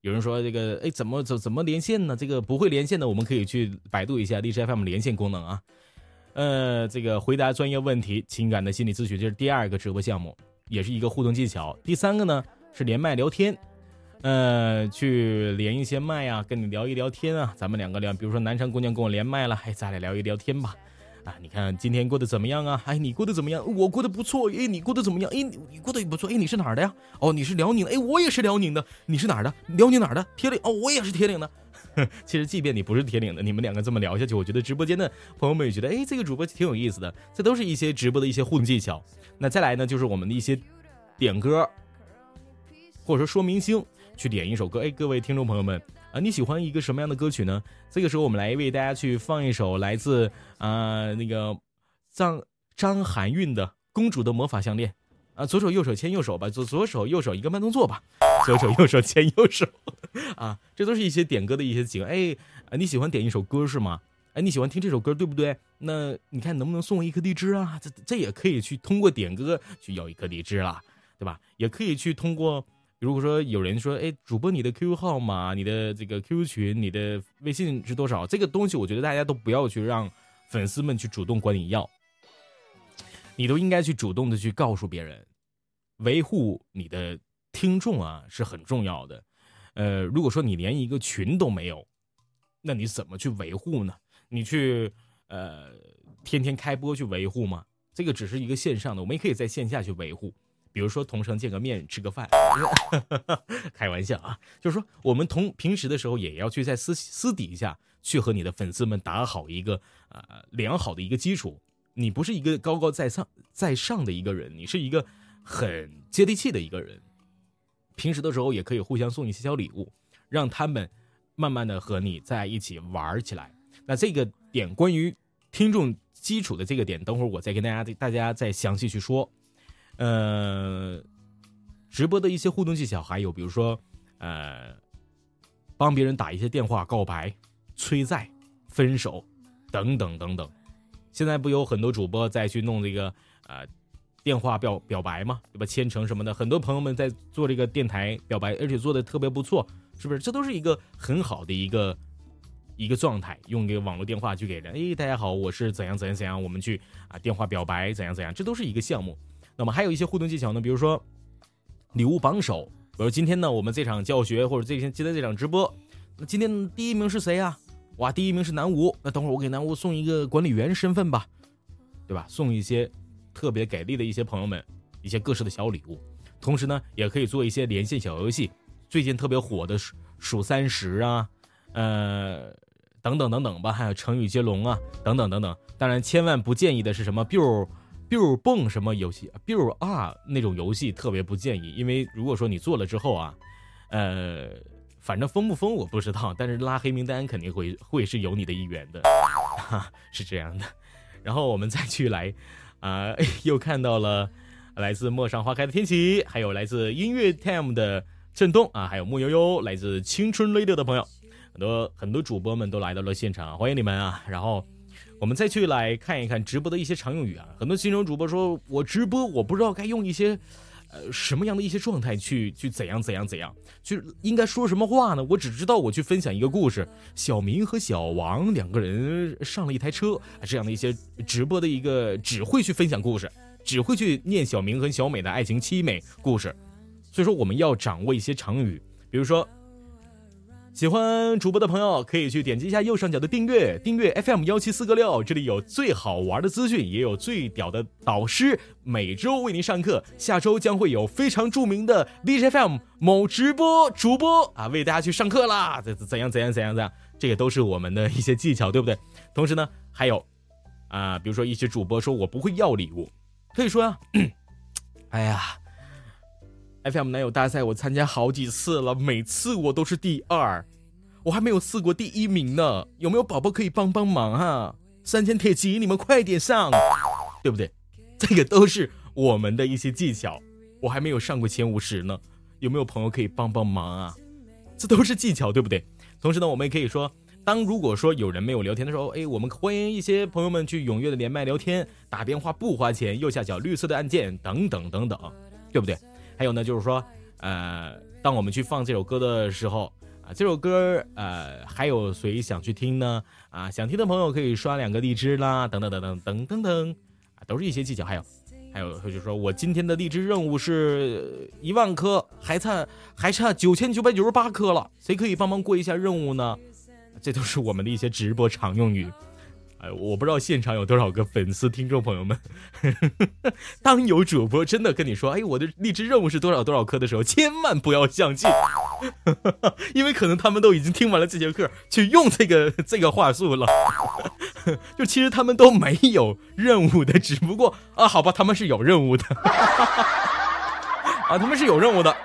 Speaker 7: 有人说这个哎怎么怎怎么连线呢？这个不会连线的，我们可以去百度一下荔枝 FM 连线功能啊。呃，这个回答专业问题、情感的心理咨询，这是第二个直播项目，也是一个互动技巧。第三个呢是连麦聊天，呃，去连一些麦啊，跟你聊一聊天啊，咱们两个聊，比如说南昌姑娘跟我连麦了，哎，咱俩聊一聊天吧。啊，你看今天过得怎么样啊？哎，你过得怎么样？我过得不错。哎，你过得怎么样？哎，你过得也不错。哎，你是哪儿的呀？哦，你是辽宁的。哎，我也是辽宁的。你是哪儿的？辽宁哪儿的？铁岭。哦，我也是铁岭的。其实，即便你不是铁岭的，你们两个这么聊下去，我觉得直播间的朋友们也觉得，哎，这个主播挺有意思的。这都是一些直播的一些互动技巧。那再来呢，就是我们的一些点歌，或者说说明星去点一首歌。哎，各位听众朋友们。啊，你喜欢一个什么样的歌曲呢？这个时候，我们来为大家去放一首来自啊那个张张含韵的《公主的魔法项链》啊，左手右手牵右手吧，左左手右手一个慢动作吧，左手右手牵右手啊，这都是一些点歌的一些景。哎，你喜欢点一首歌是吗？哎，你喜欢听这首歌对不对？那你看能不能送我一颗荔枝啊？这这也可以去通过点歌去要一颗荔枝了，对吧？也可以去通过。如果说有人说，哎，主播你的 QQ 号码、你的这个 QQ 群、你的微信是多少？这个东西，我觉得大家都不要去让粉丝们去主动管你要，你都应该去主动的去告诉别人，维护你的听众啊是很重要的。呃，如果说你连一个群都没有，那你怎么去维护呢？你去呃天天开播去维护吗？这个只是一个线上的，我们也可以在线下去维护。比如说同城见个面吃个饭，开玩笑啊，就是说我们同平时的时候也要去在私私底下去和你的粉丝们打好一个呃良好的一个基础。你不是一个高高在上在上的一个人，你是一个很接地气的一个人。平时的时候也可以互相送一些小礼物，让他们慢慢的和你在一起玩起来。那这个点关于听众基础的这个点，等会儿我再跟大家大家再详细去说。呃，直播的一些互动技巧，还有比如说，呃，帮别人打一些电话告白、催债、分手等等等等。现在不有很多主播在去弄这个呃电话表表白吗？对吧？千城什么的，很多朋友们在做这个电台表白，而且做的特别不错，是不是？这都是一个很好的一个一个状态，用这个网络电话去给人，哎，大家好，我是怎样怎样怎样，我们去啊电话表白怎样怎样，这都是一个项目。那么还有一些互动技巧呢，比如说礼物榜首，比如今天呢我们这场教学或者这天今天这场直播，那今天第一名是谁呀？哇，第一名是南吴，那等会儿我给南吴送一个管理员身份吧，对吧？送一些特别给力的一些朋友们一些各式的小礼物，同时呢也可以做一些连线小游戏，最近特别火的数数三十啊，呃等等等等吧，还有成语接龙啊等等等等。当然千万不建议的是什么 biu。Biu 蹦什么游戏？biu 啊那种游戏特别不建议，因为如果说你做了之后啊，呃，反正封不封我不知道，但是拉黑名单肯定会 会是有你的一员的，哈，是这样的。然后我们再去来，啊，又看到了来自陌上花开的天气，还有来自音乐 time 的震动啊，还有木悠悠，来自青春 radio 的朋友，很多很多主播们都来到了现场，欢迎你们啊！然后。我们再去来看一看直播的一些常用语啊，很多新手主播说，我直播我不知道该用一些，呃，什么样的一些状态去去怎样怎样怎样，就应该说什么话呢？我只知道我去分享一个故事，小明和小王两个人上了一台车，这样的一些直播的一个只会去分享故事，只会去念小明和小美的爱情凄美故事，所以说我们要掌握一些常语，比如说。喜欢主播的朋友可以去点击一下右上角的订阅，订阅 FM 幺七四个六，这里有最好玩的资讯，也有最屌的导师，每周为您上课。下周将会有非常著名的 DJFM 某直播主播啊，为大家去上课啦，怎怎样怎样怎样怎样，这个都是我们的一些技巧，对不对？同时呢，还有啊，比如说一些主播说我不会要礼物，可以说呀，哎呀。FM 男友大赛我参加好几次了，每次我都是第二，我还没有试过第一名呢。有没有宝宝可以帮帮忙啊？三千铁骑，你们快点上，对不对？这个都是我们的一些技巧，我还没有上过前五十呢。有没有朋友可以帮帮忙啊？这都是技巧，对不对？同时呢，我们也可以说，当如果说有人没有聊天的时候，哎，我们欢迎一些朋友们去踊跃的连麦聊天，打电话不花钱，右下角绿色的按键等等等等，对不对？还有呢，就是说，呃，当我们去放这首歌的时候，啊，这首歌，呃，还有谁想去听呢？啊，想听的朋友可以刷两个荔枝啦，等等等等等等等，啊，都是一些技巧。还有，还有，就是说我今天的荔枝任务是一万颗，还差还差九千九百九十八颗了，谁可以帮忙过一下任务呢？这都是我们的一些直播常用语。我不知道现场有多少个粉丝听众朋友们，当有主播真的跟你说：“哎，我的励志任务是多少多少颗”的时候，千万不要相信，因为可能他们都已经听完了这节课，去用这个 这个话术了。就其实他们都没有任务的，只不过啊，好吧，他们是有任务的，啊，他们是有任务的，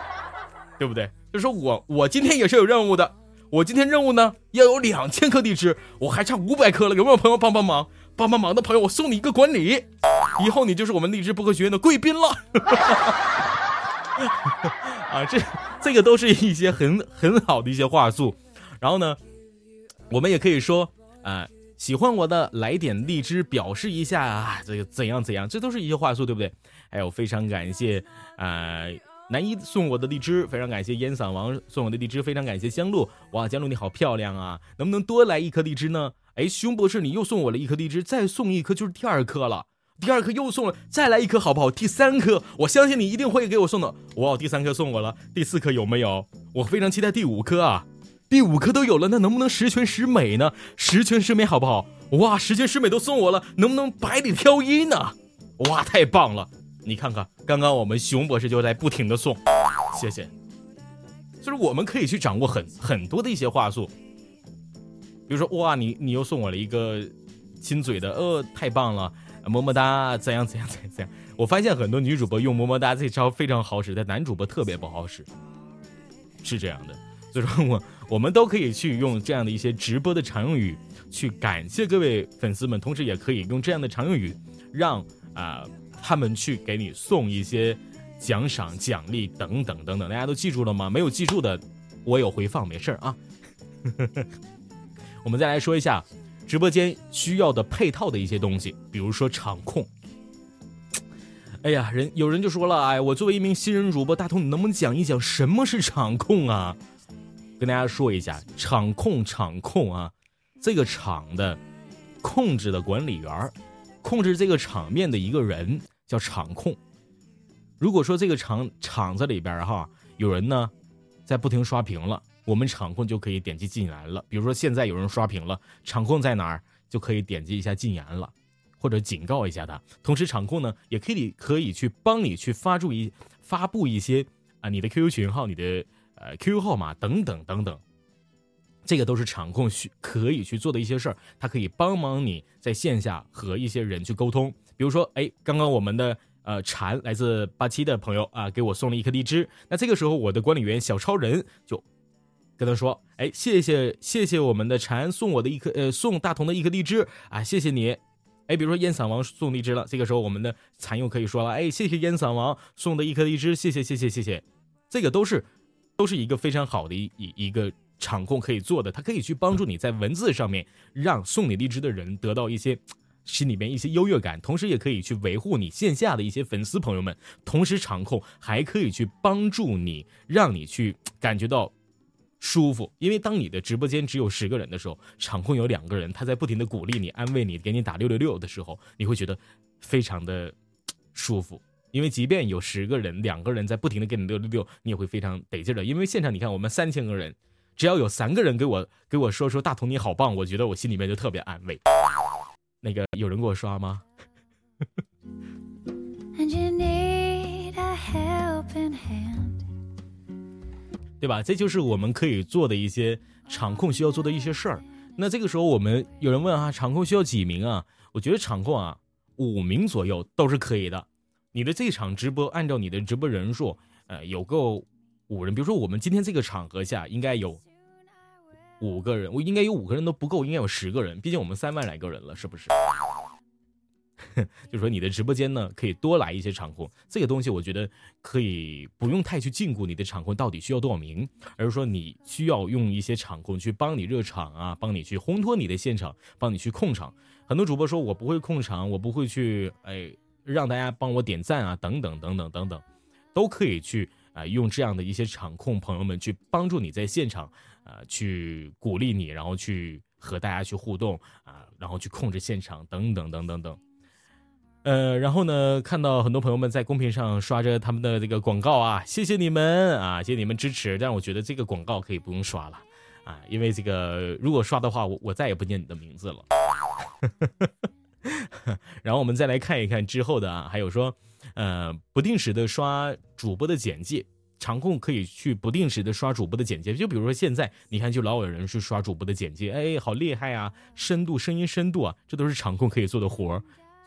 Speaker 7: 对不对？就说我我今天也是有任务的。我今天任务呢要有两千颗荔枝，我还差五百颗了，有没有朋友帮帮忙？帮帮忙的朋友，我送你一个管理，以后你就是我们荔枝播客学院的贵宾了。啊，这这个都是一些很很好的一些话术。然后呢，我们也可以说啊，喜欢我的来点荔枝表示一下啊，这个怎样怎样，这都是一些话术，对不对？还有非常感谢啊。南一送我的荔枝，非常感谢烟嗓王送我的荔枝，非常感谢香露，哇，香露你好漂亮啊！能不能多来一颗荔枝呢？哎，熊博士你又送我了一颗荔枝，再送一颗就是第二颗了，第二颗又送了，再来一颗好不好？第三颗，我相信你一定会给我送的。哇，第三颗送我了，第四颗有没有？我非常期待第五颗啊！第五颗都有了，那能不能十全十美呢？十全十美好不好？哇，十全十美都送我了，能不能百里挑一呢？哇，太棒了！你看看，刚刚我们熊博士就在不停的送，谢谢。就是我们可以去掌握很很多的一些话术，比如说哇，你你又送我了一个亲嘴的，呃，太棒了，么么哒，怎样怎样怎样怎样。我发现很多女主播用么么哒这招非常好使，但男主播特别不好使，是这样的。所以说我我们都可以去用这样的一些直播的常用语去感谢各位粉丝们，同时也可以用这样的常用语让啊他们去给你送一些。奖赏、奖励等等等等，大家都记住了吗？没有记住的，我有回放，没事儿啊。我们再来说一下直播间需要的配套的一些东西，比如说场控。哎呀，人有人就说了，哎，我作为一名新人主播，大同你能不能讲一讲什么是场控啊？跟大家说一下，场控，场控啊，这个场的控制的管理员，控制这个场面的一个人叫场控。如果说这个场场子里边哈有人呢，在不停刷屏了，我们场控就可以点击禁言了。比如说现在有人刷屏了，场控在哪儿就可以点击一下禁言了，或者警告一下他。同时场控呢也可以可以去帮你去发注一发布一些啊你的 QQ 群号、你的呃 QQ 号码等等等等，这个都是场控需可以去做的一些事儿。它可以帮忙你在线下和一些人去沟通。比如说，哎，刚刚我们的。呃，蝉来自八七的朋友啊，给我送了一颗荔枝。那这个时候，我的管理员小超人就跟他说：“哎，谢谢谢谢我们的蝉送我的一颗呃送大同的一颗荔枝啊，谢谢你。哎，比如说烟嗓王送荔枝了，这个时候我们的蚕又可以说了：哎，谢谢烟嗓王送的一颗荔枝，谢谢谢谢谢谢。这个都是都是一个非常好的一一一个场控可以做的，它可以去帮助你在文字上面让送你荔枝的人得到一些。”心里面一些优越感，同时也可以去维护你线下的一些粉丝朋友们，同时场控还可以去帮助你，让你去感觉到舒服。因为当你的直播间只有十个人的时候，场控有两个人，他在不停的鼓励你、安慰你、给你打六六六的时候，你会觉得非常的舒服。因为即便有十个人、两个人在不停的给你六六六，你也会非常得劲的。因为现场你看，我们三千个人，只要有三个人给我给我说说大同你好棒，我觉得我心里面就特别安慰。那个有人给我刷吗？对吧？这就是我们可以做的一些场控需要做的一些事儿。那这个时候，我们有人问啊，场控需要几名啊？我觉得场控啊，五名左右都是可以的。你的这场直播，按照你的直播人数，呃，有够五人。比如说，我们今天这个场合下，应该有。五个人，我应该有五个人都不够，应该有十个人。毕竟我们三万来个人了，是不是？就说你的直播间呢，可以多来一些场控。这个东西我觉得可以不用太去禁锢你的场控到底需要多少名，而是说你需要用一些场控去帮你热场啊，帮你去烘托你的现场，帮你去控场。很多主播说我不会控场，我不会去哎让大家帮我点赞啊，等等等等等等，都可以去啊用这样的一些场控朋友们去帮助你在现场。啊，去鼓励你，然后去和大家去互动啊，然后去控制现场等等等等等。呃，然后呢，看到很多朋友们在公屏上刷着他们的这个广告啊，谢谢你们啊，谢谢你们支持。但我觉得这个广告可以不用刷了啊，因为这个如果刷的话，我我再也不念你的名字了。然后我们再来看一看之后的啊，还有说，呃，不定时的刷主播的简介。场控可以去不定时的刷主播的简介，就比如说现在，你看就老有人去刷主播的简介，哎，好厉害啊，深度声音深度啊，这都是场控可以做的活儿，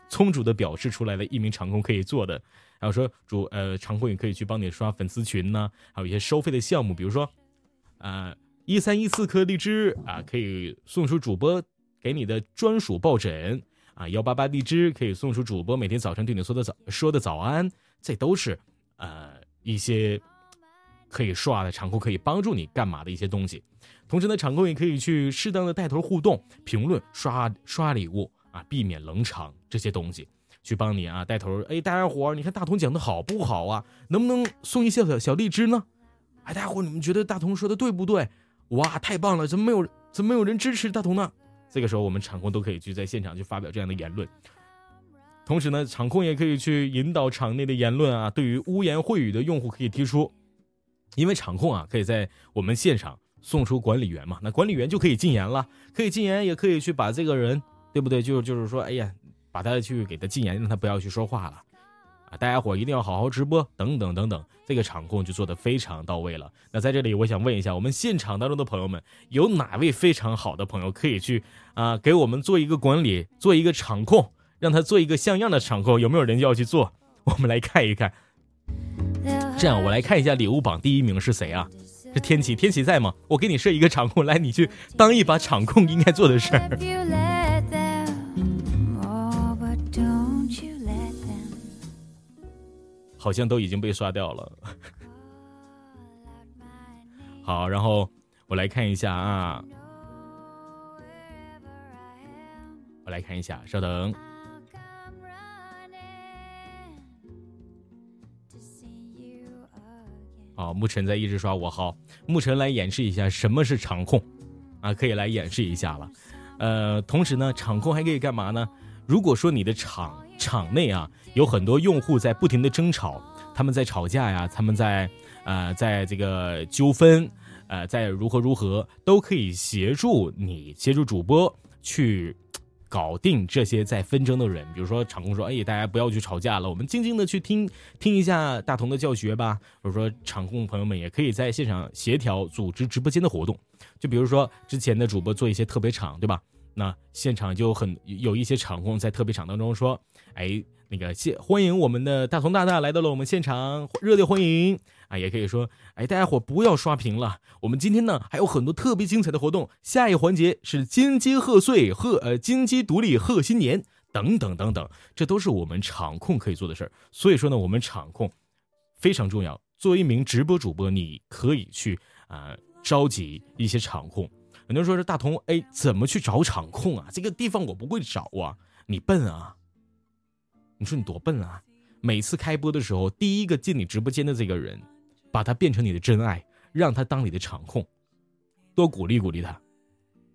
Speaker 7: 充足的表示出来了一名场控可以做的。还有说主呃场控也可以去帮你刷粉丝群呢，还有一些收费的项目，比如说，啊一三一四颗荔枝啊，可以送出主播给你的专属抱枕啊，幺八八荔枝可以送出主播每天早晨对你说的早说的早安，这都是呃一些。可以刷的场控可以帮助你干嘛的一些东西，同时呢，场控也可以去适当的带头互动、评论、刷刷礼物啊，避免冷场这些东西，去帮你啊带头。哎，大家伙儿，你看大同讲的好不好啊？能不能送一些小小荔枝呢？哎，大家伙儿，你们觉得大同说的对不对？哇，太棒了！怎么没有怎么没有人支持大同呢？这个时候，我们场控都可以去在现场去发表这样的言论，同时呢，场控也可以去引导场内的言论啊，对于污言秽语的用户可以提出。因为场控啊，可以在我们现场送出管理员嘛，那管理员就可以禁言了，可以禁言，也可以去把这个人，对不对？就就是说，哎呀，把他去给他禁言，让他不要去说话了啊。大家伙一定要好好直播，等等等等，这个场控就做得非常到位了。那在这里，我想问一下，我们现场当中的朋友们，有哪位非常好的朋友可以去啊，给我们做一个管理，做一个场控，让他做一个像样的场控？有没有人要去做？我们来看一看。这样，我来看一下礼物榜第一名是谁啊？是天启，天启在吗？我给你设一个场控，来，你去当一把场控应该做的事儿。好像都已经被刷掉了。好，然后我来看一下啊，我来看一下，稍等。好，沐晨在一直刷我，好，沐晨来演示一下什么是场控啊，可以来演示一下了。呃，同时呢，场控还可以干嘛呢？如果说你的场场内啊。有很多用户在不停的争吵，他们在吵架呀，他们在，呃，在这个纠纷，呃，在如何如何，都可以协助你，协助主播去搞定这些在纷争的人。比如说场控说：“哎，大家不要去吵架了，我们静静的去听听一下大同的教学吧。”或者说场控朋友们也可以在现场协调组织直播间的活动。就比如说之前的主播做一些特别场，对吧？那现场就很有一些场控在特别场当中说：“哎。”那个谢欢迎我们的大同大大来到了我们现场，热烈欢迎啊！也可以说，哎，大家伙不要刷屏了，我们今天呢还有很多特别精彩的活动。下一环节是金鸡贺岁贺呃金鸡独立贺新年等等等等，这都是我们场控可以做的事儿。所以说呢，我们场控非常重要。作为一名直播主播，你可以去啊召集一些场控。很多人说是大同，哎，怎么去找场控啊？这个地方我不会找啊，你笨啊！你说你多笨啊！每次开播的时候，第一个进你直播间的这个人，把他变成你的真爱，让他当你的场控，多鼓励鼓励他。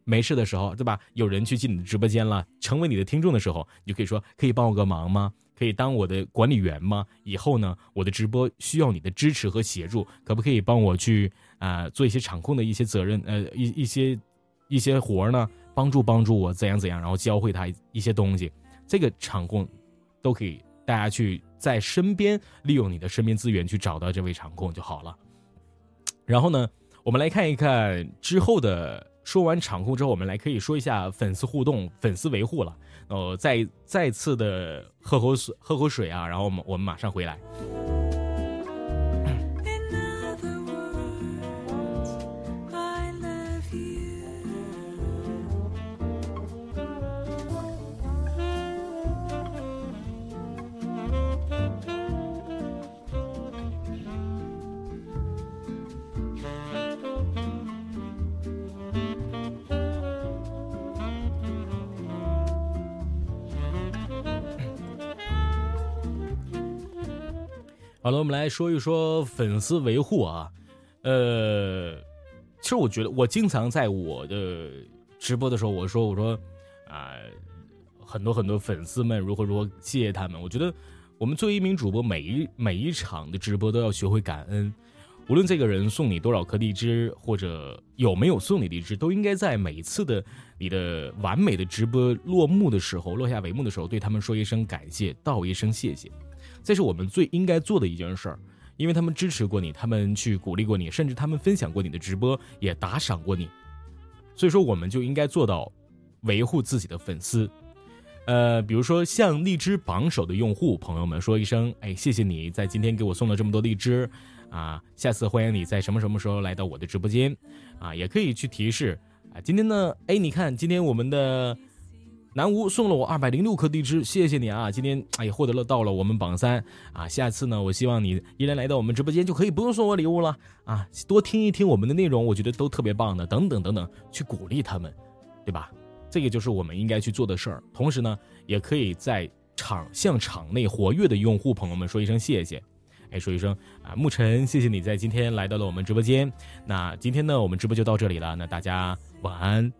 Speaker 7: 没事的时候，对吧？有人去进你的直播间了，成为你的听众的时候，你就可以说：可以帮我个忙吗？可以当我的管理员吗？以后呢，我的直播需要你的支持和协助，可不可以帮我去啊做一些场控的一些责任？呃，一一些一些活呢？帮助帮助我怎样怎样，然后教会他一些东西。这个场控。都可以，大家去在身边利用你的身边资源去找到这位场控就好了。然后呢，我们来看一看之后的。说完场控之后，我们来可以说一下粉丝互动、粉丝维护了。呃，再再次的喝口水，喝口水啊。然后我们我们马上回来。好了，我们来说一说粉丝维护啊，呃，其实我觉得我经常在我的直播的时候，我说我说啊，很多很多粉丝们如何如何，谢谢他们。我觉得我们作为一名主播，每一每一场的直播都要学会感恩，无论这个人送你多少颗荔枝，或者有没有送你荔枝，都应该在每一次的你的完美的直播落幕的时候，落下帷幕的时候，对他们说一声感谢，道一声谢谢。这是我们最应该做的一件事儿，因为他们支持过你，他们去鼓励过你，甚至他们分享过你的直播，也打赏过你，所以说我们就应该做到维护自己的粉丝。呃，比如说像荔枝榜首的用户朋友们说一声，哎，谢谢你在今天给我送了这么多荔枝，啊，下次欢迎你在什么什么时候来到我的直播间，啊，也可以去提示，啊，今天呢，哎，你看今天我们的。南吴送了我二百零六颗荔枝，谢谢你啊！今天哎，获得了到了我们榜三啊！下次呢，我希望你依然来到我们直播间，就可以不用送我礼物了啊！多听一听我们的内容，我觉得都特别棒的。等等等等，去鼓励他们，对吧？这个就是我们应该去做的事儿。同时呢，也可以在场向场内活跃的用户朋友们说一声谢谢，哎，说一声啊，沐晨，谢谢你在今天来到了我们直播间。那今天呢，我们直播就到这里了，那大家晚安。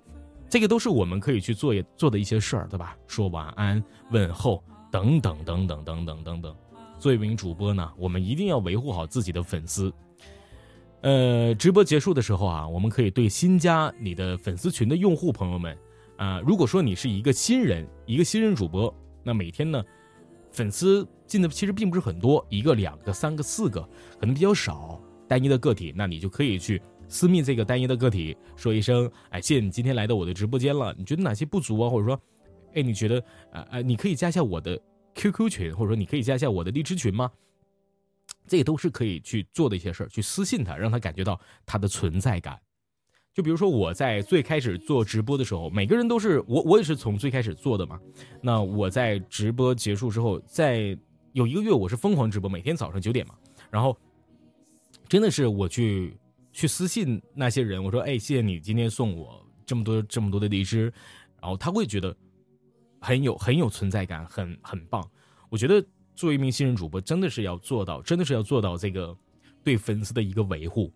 Speaker 7: 这个都是我们可以去做做的一些事儿，对吧？说晚安、问候等等等等等等等等。作为一名主播呢，我们一定要维护好自己的粉丝。呃，直播结束的时候啊，我们可以对新加你的粉丝群的用户朋友们，啊，如果说你是一个新人，一个新人主播，那每天呢，粉丝进的其实并不是很多，一个、两个、三个、四个，可能比较少，单一的个体，那你就可以去私密这个单一的个体，说一声，哎，谢谢你今天来到我的直播间了，你觉得哪些不足啊？或者说，哎，你觉得，呃呃，你可以加一下我的 QQ 群，或者说你可以加一下我的荔枝群吗？这都是可以去做的一些事儿，去私信他，让他感觉到他的存在感。就比如说我在最开始做直播的时候，每个人都是我，我也是从最开始做的嘛。那我在直播结束之后，在有一个月我是疯狂直播，每天早上九点嘛。然后真的是我去去私信那些人，我说：“哎，谢谢你今天送我这么多这么多的荔枝。”然后他会觉得很有很有存在感，很很棒。我觉得。作为一名新人主播，真的是要做到，真的是要做到这个对粉丝的一个维护，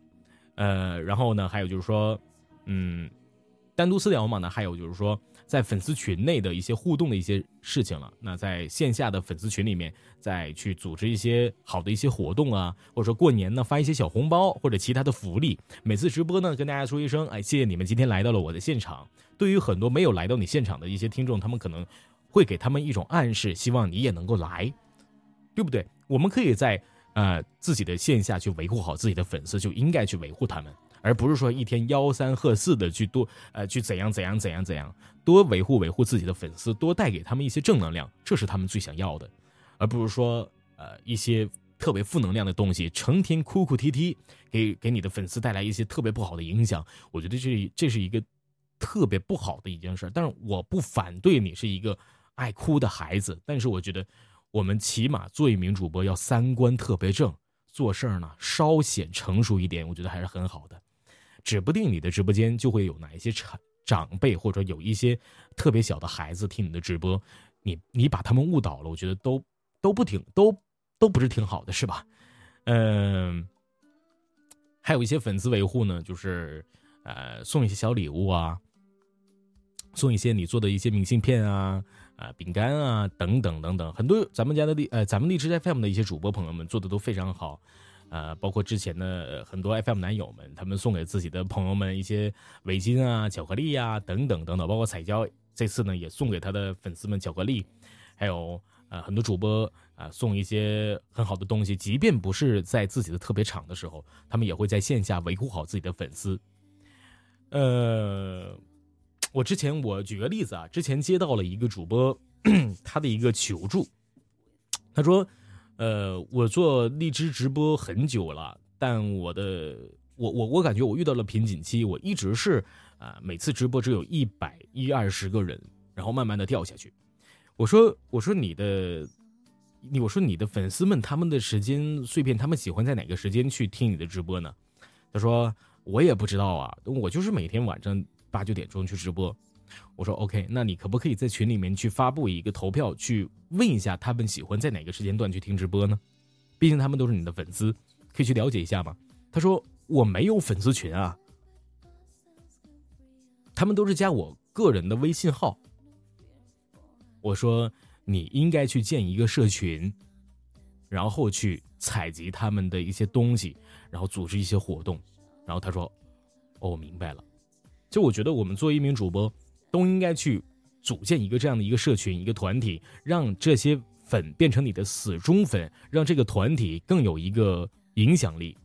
Speaker 7: 呃，然后呢，还有就是说，嗯，单独私聊嘛，呢，还有就是说，在粉丝群内的一些互动的一些事情了。那在线下的粉丝群里面，再去组织一些好的一些活动啊，或者说过年呢发一些小红包或者其他的福利。每次直播呢，跟大家说一声，哎，谢谢你们今天来到了我的现场。对于很多没有来到你现场的一些听众，他们可能会给他们一种暗示，希望你也能够来。对不对？我们可以在呃自己的线下去维护好自己的粉丝，就应该去维护他们，而不是说一天吆三喝四的去多呃去怎样怎样怎样怎样，多维护维护自己的粉丝，多带给他们一些正能量，这是他们最想要的，而不是说呃一些特别负能量的东西，成天哭哭啼啼，给给你的粉丝带来一些特别不好的影响。我觉得这这是一个特别不好的一件事。但是我不反对你是一个爱哭的孩子，但是我觉得。我们起码做一名主播要三观特别正，做事儿呢稍显成熟一点，我觉得还是很好的。指不定你的直播间就会有哪一些长长辈，或者有一些特别小的孩子听你的直播，你你把他们误导了，我觉得都都不挺都都不是挺好的，是吧？嗯，还有一些粉丝维护呢，就是呃送一些小礼物啊，送一些你做的一些明信片啊。啊，饼干啊，等等等等，很多咱们家的荔呃，咱们荔枝 FM 的一些主播朋友们做的都非常好，呃，包括之前的很多 FM 男友们，他们送给自己的朋友们一些围巾啊、巧克力呀，等等等等，包括彩椒这次呢也送给他的粉丝们巧克力，还有呃很多主播啊送一些很好的东西，即便不是在自己的特别场的时候，他们也会在线下维护好自己的粉丝，呃。我之前我举个例子啊，之前接到了一个主播 他的一个求助，他说，呃，我做荔枝直播很久了，但我的我我我感觉我遇到了瓶颈期，我一直是啊每次直播只有一百一二十个人，然后慢慢的掉下去。我说我说你的你我说你的粉丝们他们的时间碎片，他们喜欢在哪个时间去听你的直播呢？他说我也不知道啊，我就是每天晚上。八九点钟去直播，我说 OK，那你可不可以在群里面去发布一个投票，去问一下他们喜欢在哪个时间段去听直播呢？毕竟他们都是你的粉丝，可以去了解一下吗？他说我没有粉丝群啊，他们都是加我个人的微信号。我说你应该去建一个社群，然后去采集他们的一些东西，然后组织一些活动。然后他说，哦，我明白了。就我觉得，我们作为一名主播，都应该去组建一个这样的一个社群、一个团体，让这些粉变成你的死忠粉，让这个团体更有一个影响力。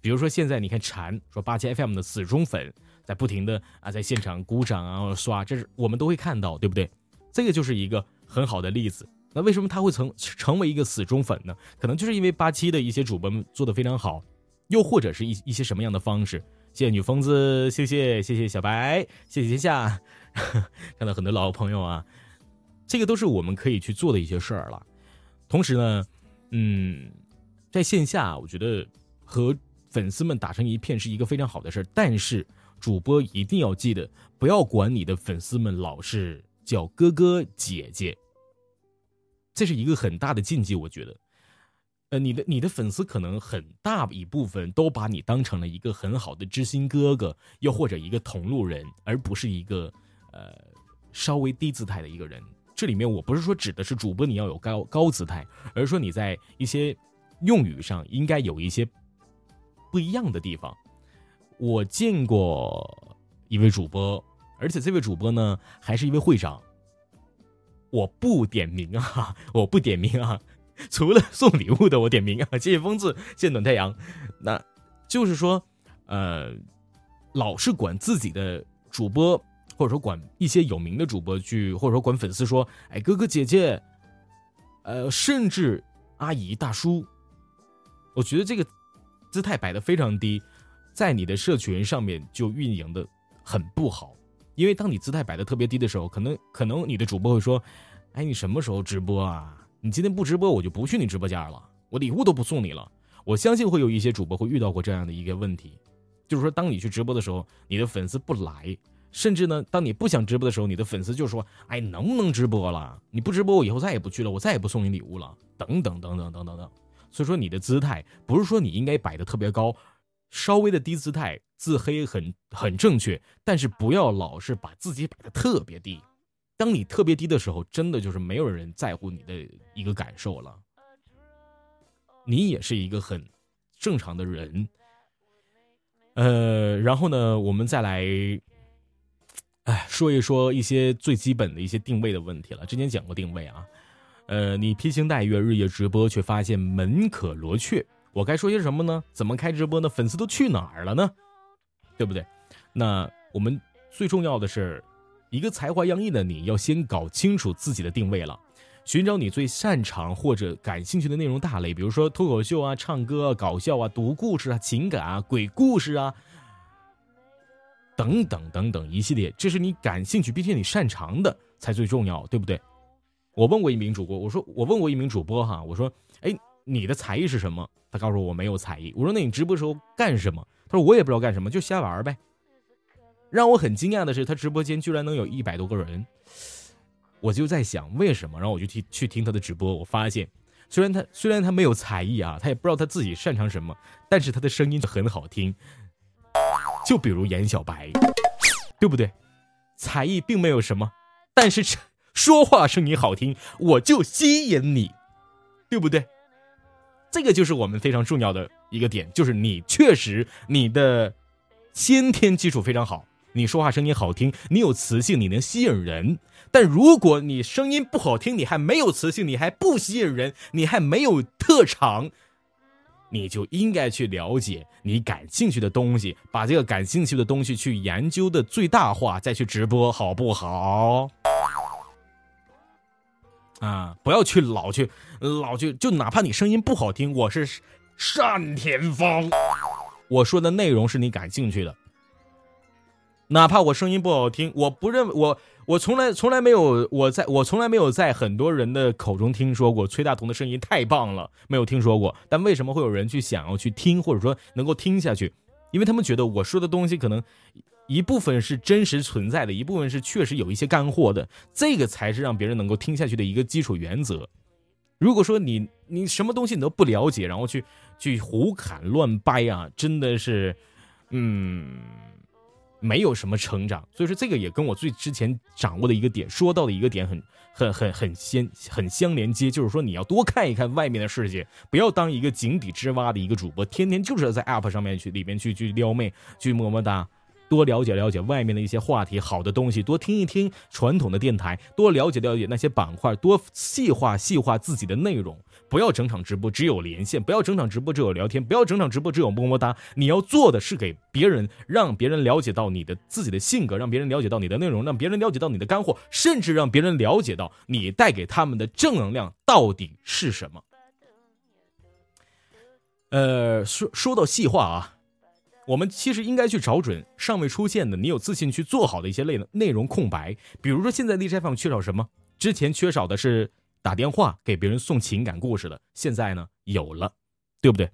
Speaker 7: 比如说，现在你看蝉说八七 FM 的死忠粉在不停的啊在现场鼓掌啊刷，这是我们都会看到，对不对？这个就是一个很好的例子。那为什么他会成成为一个死忠粉呢？可能就是因为八七的一些主播们做的非常好，又或者是一一些什么样的方式。谢谢女疯子，谢谢谢谢小白，谢谢天下，看到很多老朋友啊，这个都是我们可以去做的一些事儿了。同时呢，嗯，在线下，我觉得和粉丝们打成一片是一个非常好的事儿。但是主播一定要记得，不要管你的粉丝们老是叫哥哥姐姐，这是一个很大的禁忌，我觉得。呃，你的你的粉丝可能很大一部分都把你当成了一个很好的知心哥哥，又或者一个同路人，而不是一个呃稍微低姿态的一个人。这里面我不是说指的是主播你要有高高姿态，而是说你在一些用语上应该有一些不一样的地方。我见过一位主播，而且这位主播呢还是一位会长。我不点名啊，我不点名啊，除了送礼物的我点名啊，谢谢风字，谢谢暖太阳。那就是说，呃，老是管自己的主播，或者说管一些有名的主播去，或者说管粉丝说，哎，哥哥姐姐，呃，甚至阿姨大叔，我觉得这个姿态摆的非常低，在你的社群上面就运营的很不好。因为当你姿态摆的特别低的时候，可能可能你的主播会说：“哎，你什么时候直播啊？你今天不直播，我就不去你直播间了，我礼物都不送你了。”我相信会有一些主播会遇到过这样的一个问题，就是说，当你去直播的时候，你的粉丝不来，甚至呢，当你不想直播的时候，你的粉丝就说：“哎，能不能直播了？你不直播，我以后再也不去了，我再也不送你礼物了。”等等等等等等等。所以说，你的姿态不是说你应该摆的特别高。稍微的低姿态，自黑很很正确，但是不要老是把自己摆的特别低。当你特别低的时候，真的就是没有人在乎你的一个感受了。你也是一个很正常的人。呃，然后呢，我们再来，哎，说一说一些最基本的一些定位的问题了。之前讲过定位啊，呃，你披星戴月日夜直播，却发现门可罗雀。我该说些什么呢？怎么开直播呢？粉丝都去哪儿了呢？对不对？那我们最重要的是，一个才华洋溢的你要先搞清楚自己的定位了，寻找你最擅长或者感兴趣的内容大类，比如说脱口秀啊、唱歌啊、搞笑啊、读故事啊、情感啊、鬼故事啊，等等等等一系列，这是你感兴趣并且你擅长的才最重要，对不对？我问过一名主播，我说我问过一名主播哈，我说，哎。你的才艺是什么？他告诉我没有才艺。我说那你直播时候干什么？他说我也不知道干什么，就瞎玩呗。让我很惊讶的是，他直播间居然能有一百多个人。我就在想为什么，然后我就去去听他的直播。我发现，虽然他虽然他没有才艺啊，他也不知道他自己擅长什么，但是他的声音就很好听。就比如严小白，对不对？才艺并没有什么，但是说话声音好听，我就吸引你，对不对？这个就是我们非常重要的一个点，就是你确实你的先天基础非常好，你说话声音好听，你有磁性，你能吸引人。但如果你声音不好听，你还没有磁性，你还不吸引人，你还没有特长，你就应该去了解你感兴趣的东西，把这个感兴趣的东西去研究的最大化，再去直播，好不好？啊，不要去老去老去，就哪怕你声音不好听，我是单田芳，我说的内容是你感兴趣的。哪怕我声音不好听，我不认为我我从来从来没有我在我从来没有在很多人的口中听说过崔大同的声音太棒了，没有听说过。但为什么会有人去想要去听，或者说能够听下去？因为他们觉得我说的东西可能。一部分是真实存在的，一部分是确实有一些干货的，这个才是让别人能够听下去的一个基础原则。如果说你你什么东西你都不了解，然后去去胡侃乱掰啊，真的是，嗯，没有什么成长。所以说这个也跟我最之前掌握的一个点说到的一个点很很很很先很相连接，就是说你要多看一看外面的世界，不要当一个井底之蛙的一个主播，天天就是在 App 上面去里面去去撩妹，去么么哒。多了解了解外面的一些话题，好的东西多听一听传统的电台，多了解了解那些板块，多细化细化自己的内容。不要整场直播只有连线，不要整场直播只有聊天，不要整场直播只有么么哒。你要做的是给别人，让别人了解到你的自己的性格，让别人了解到你的内容，让别人了解到你的干货，甚至让别人了解到你带给他们的正能量到底是什么。呃，说说到细化啊。我们其实应该去找准尚未出现的、你有自信去做好的一些内内容空白。比如说，现在 DJ 放缺少什么？之前缺少的是打电话给别人送情感故事的，现在呢有了，对不对？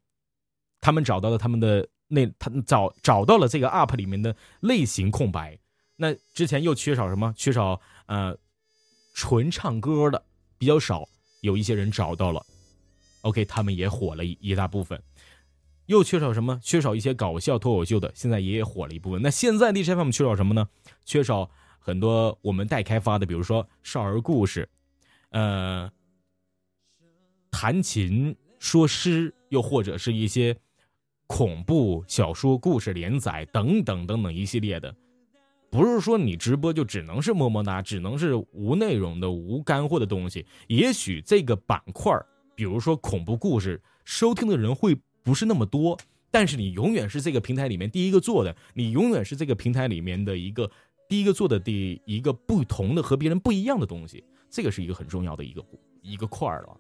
Speaker 7: 他们找到了他们的那，他找找到了这个 UP 里面的类型空白。那之前又缺少什么？缺少呃纯唱歌的比较少，有一些人找到了，OK，他们也火了一一大部分。又缺少什么？缺少一些搞笑脱口秀的，现在也火了一部分。那现在 DJ FM 缺少什么呢？缺少很多我们待开发的，比如说少儿故事，呃，弹琴说诗，又或者是一些恐怖小说故事连载等等等等一系列的。不是说你直播就只能是么么哒，只能是无内容的、无干货的东西。也许这个板块比如说恐怖故事，收听的人会不是那么多，但是你永远是这个平台里面第一个做的，你永远是这个平台里面的一个第一个做的第一个不同的和别人不一样的东西。这个是一个很重要的一个一个块儿了。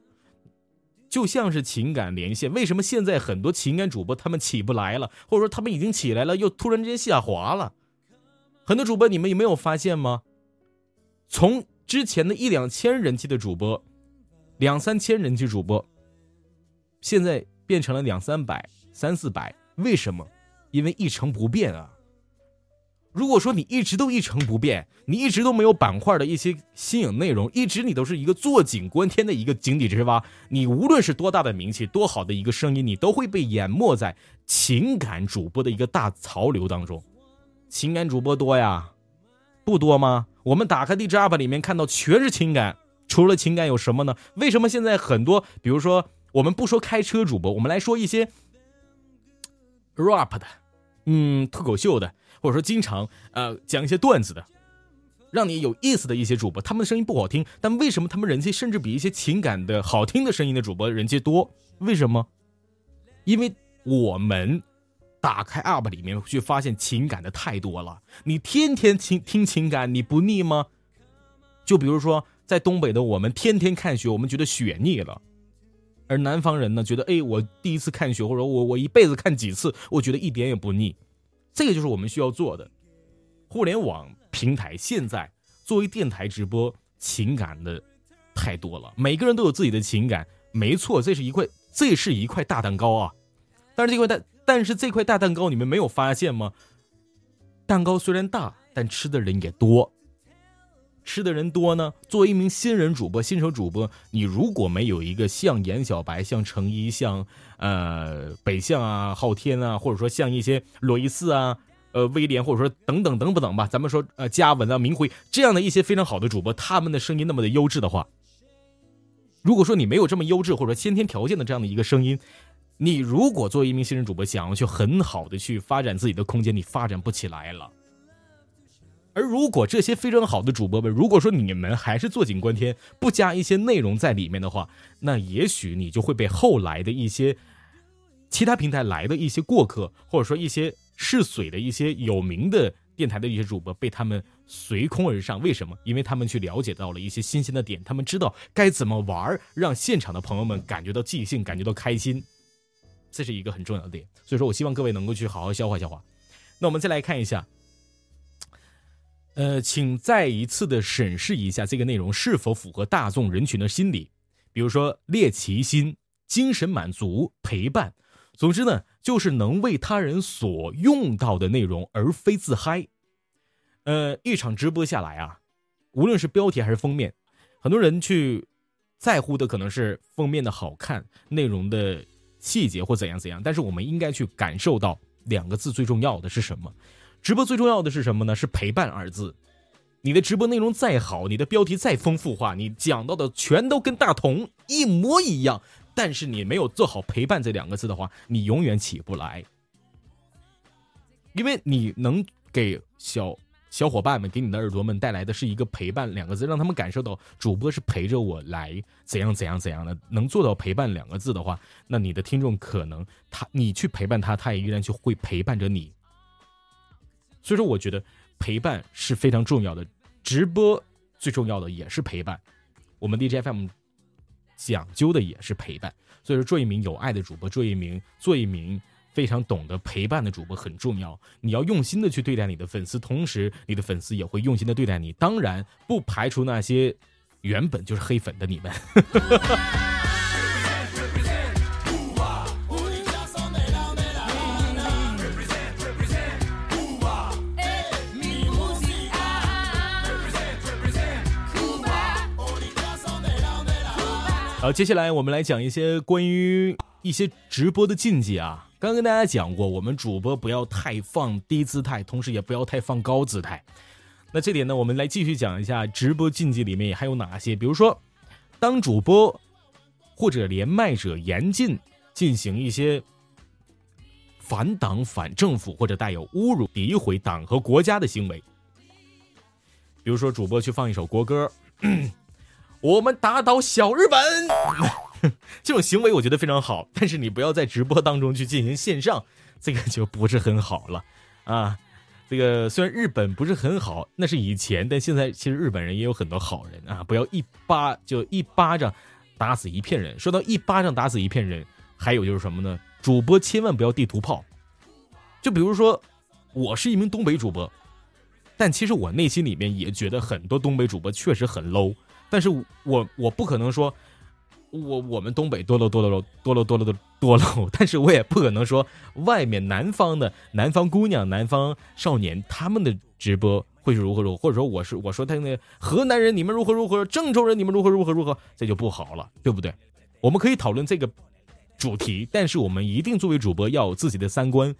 Speaker 7: 就像是情感连线，为什么现在很多情感主播他们起不来了，或者说他们已经起来了，又突然之间下滑了？很多主播，你们有没有发现吗？从之前的一两千人气的主播，两三千人气主播，现在变成了两三百、三四百，为什么？因为一成不变啊。如果说你一直都一成不变，你一直都没有板块的一些新颖内容，一直你都是一个坐井观天的一个井底之蛙，你无论是多大的名气，多好的一个声音，你都会被淹没在情感主播的一个大潮流当中。情感主播多呀，不多吗？我们打开荔枝 UP 里面看到全是情感，除了情感有什么呢？为什么现在很多，比如说我们不说开车主播，我们来说一些 rap 的，嗯，脱口秀的，或者说经常呃讲一些段子的，让你有意思的一些主播，他们的声音不好听，但为什么他们人气甚至比一些情感的好听的声音的主播人气多？为什么？因为我们。打开 UP 里面去，发现情感的太多了。你天天听听情感，你不腻吗？就比如说，在东北的我们天天看雪，我们觉得雪腻了；而南方人呢，觉得哎，我第一次看雪，或者我我一辈子看几次，我觉得一点也不腻。这个就是我们需要做的。互联网平台现在作为电台直播，情感的太多了，每个人都有自己的情感，没错，这是一块，这是一块大蛋糕啊。但是这块蛋。但是这块大蛋糕你们没有发现吗？蛋糕虽然大，但吃的人也多。吃的人多呢，作为一名新人主播、新手主播，你如果没有一个像严小白、像程一、像呃北向啊、昊天啊，或者说像一些罗伊斯啊、呃威廉，或者说等等等不等吧，咱们说呃嘉文啊、明辉这样的一些非常好的主播，他们的声音那么的优质的话，如果说你没有这么优质或者说先天条件的这样的一个声音。你如果作为一名新人主播，想要去很好的去发展自己的空间，你发展不起来了。而如果这些非常好的主播们，如果说你们还是坐井观天，不加一些内容在里面的话，那也许你就会被后来的一些其他平台来的一些过客，或者说一些试水的一些有名的电台的一些主播，被他们随空而上。为什么？因为他们去了解到了一些新鲜的点，他们知道该怎么玩，让现场的朋友们感觉到即兴，感觉到开心。这是一个很重要的点，所以说我希望各位能够去好好消化消化。那我们再来看一下，呃，请再一次的审视一下这个内容是否符合大众人群的心理，比如说猎奇心、精神满足、陪伴，总之呢，就是能为他人所用到的内容，而非自嗨。呃，一场直播下来啊，无论是标题还是封面，很多人去在乎的可能是封面的好看，内容的。细节或怎样怎样，但是我们应该去感受到两个字最重要的是什么？直播最重要的是什么呢？是陪伴二字。你的直播内容再好，你的标题再丰富化，你讲到的全都跟大同一模一样，但是你没有做好陪伴这两个字的话，你永远起不来。因为你能给小。小伙伴们给你的耳朵们带来的是一个陪伴两个字，让他们感受到主播是陪着我来怎样怎样怎样的。能做到陪伴两个字的话，那你的听众可能他你去陪伴他，他也依然就会陪伴着你。所以说，我觉得陪伴是非常重要的。直播最重要的也是陪伴。我们 DJFM 讲究的也是陪伴。所以说，做一名有爱的主播，做一名做一名。非常懂得陪伴的主播很重要，你要用心的去对待你的粉丝，同时你的粉丝也会用心的对待你。当然，不排除那些原本就是黑粉的你们。好，接下来我们来讲一些关于一些直播的禁忌啊。刚跟大家讲过，我们主播不要太放低姿态，同时也不要太放高姿态。那这点呢，我们来继续讲一下直播禁忌里面还有哪些。比如说，当主播或者连麦者严禁进行一些反党、反政府或者带有侮辱、诋毁党和国家的行为。比如说，主播去放一首国歌，我们打倒小日本，这种行为我觉得非常好。但是你不要在直播当中去进行线上，这个就不是很好了啊。这个虽然日本不是很好，那是以前，但现在其实日本人也有很多好人啊！不要一巴就一巴掌打死一片人。说到一巴掌打死一片人，还有就是什么呢？主播千万不要地图炮。就比如说，我是一名东北主播。但其实我内心里面也觉得很多东北主播确实很 low，但是我我不可能说，我我们东北多 low 多 low 多喽多 low 多喽但是我也不可能说外面南方的南方姑娘、南方少年他们的直播会是如何如何，或者说我是我说他那河南人你们如何如何，郑州人你们如何如何如何，这就不好了，对不对？我们可以讨论这个主题，但是我们一定作为主播要有自己的三观。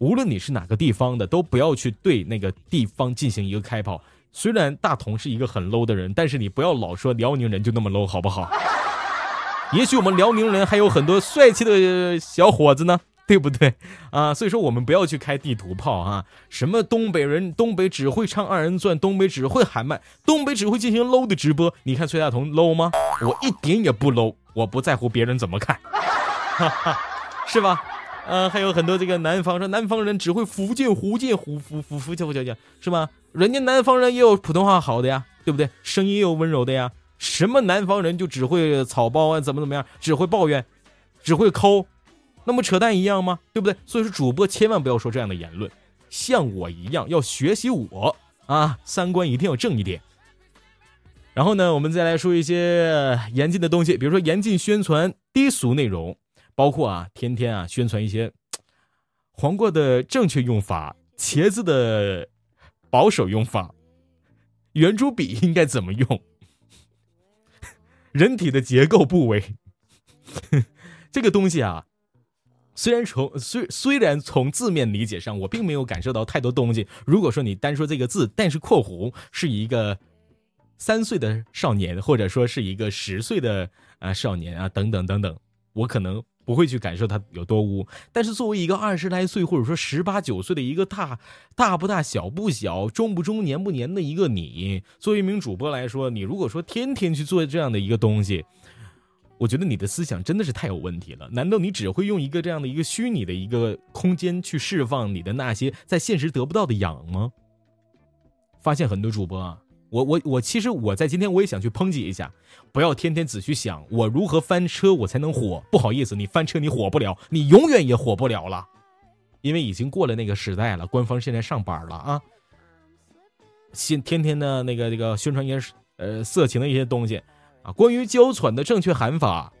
Speaker 7: 无论你是哪个地方的，都不要去对那个地方进行一个开炮。虽然大同是一个很 low 的人，但是你不要老说辽宁人就那么 low，好不好？也许我们辽宁人还有很多帅气的小伙子呢，对不对啊？所以说我们不要去开地图炮啊！什么东北人，东北只会唱二人转，东北只会喊麦，东北只会进行 low 的直播。你看崔大同 low 吗？我一点也不 low，我不在乎别人怎么看，哈哈，是吧？呃，还有很多这个南方说南方人只会福建、福建、福福福福建、福建是吧？人家南方人也有普通话好的呀，对不对？声音也有温柔的呀。什么南方人就只会草包啊，怎么怎么样，只会抱怨，只会抠，那么扯淡一样吗？对不对？所以说主播千万不要说这样的言论，像我一样要学习我啊，三观一定要正一点。然后呢，我们再来说一些严禁的东西，比如说严禁宣传低俗内容。包括啊，天天啊宣传一些 黄瓜的正确用法，茄子的保守用法，圆珠笔应该怎么用，人体的结构部位，这个东西啊，虽然从虽虽然从字面理解上，我并没有感受到太多东西。如果说你单说这个字，但是括弧是一个三岁的少年，或者说是一个十岁的啊少年啊，等等等等，我可能。不会去感受它有多污，但是作为一个二十来岁或者说十八九岁的一个大大不大小不小中不中年不年的一个你，作为一名主播来说，你如果说天天去做这样的一个东西，我觉得你的思想真的是太有问题了。难道你只会用一个这样的一个虚拟的一个空间去释放你的那些在现实得不到的痒吗？发现很多主播啊。我我我，其实我在今天我也想去抨击一下，不要天天只去想我如何翻车我才能火。不好意思，你翻车你火不了，你永远也火不了了，因为已经过了那个时代了。官方现在上班了啊，先天天的那个那个宣传一些呃色情的一些东西啊，关于娇喘的正确喊法，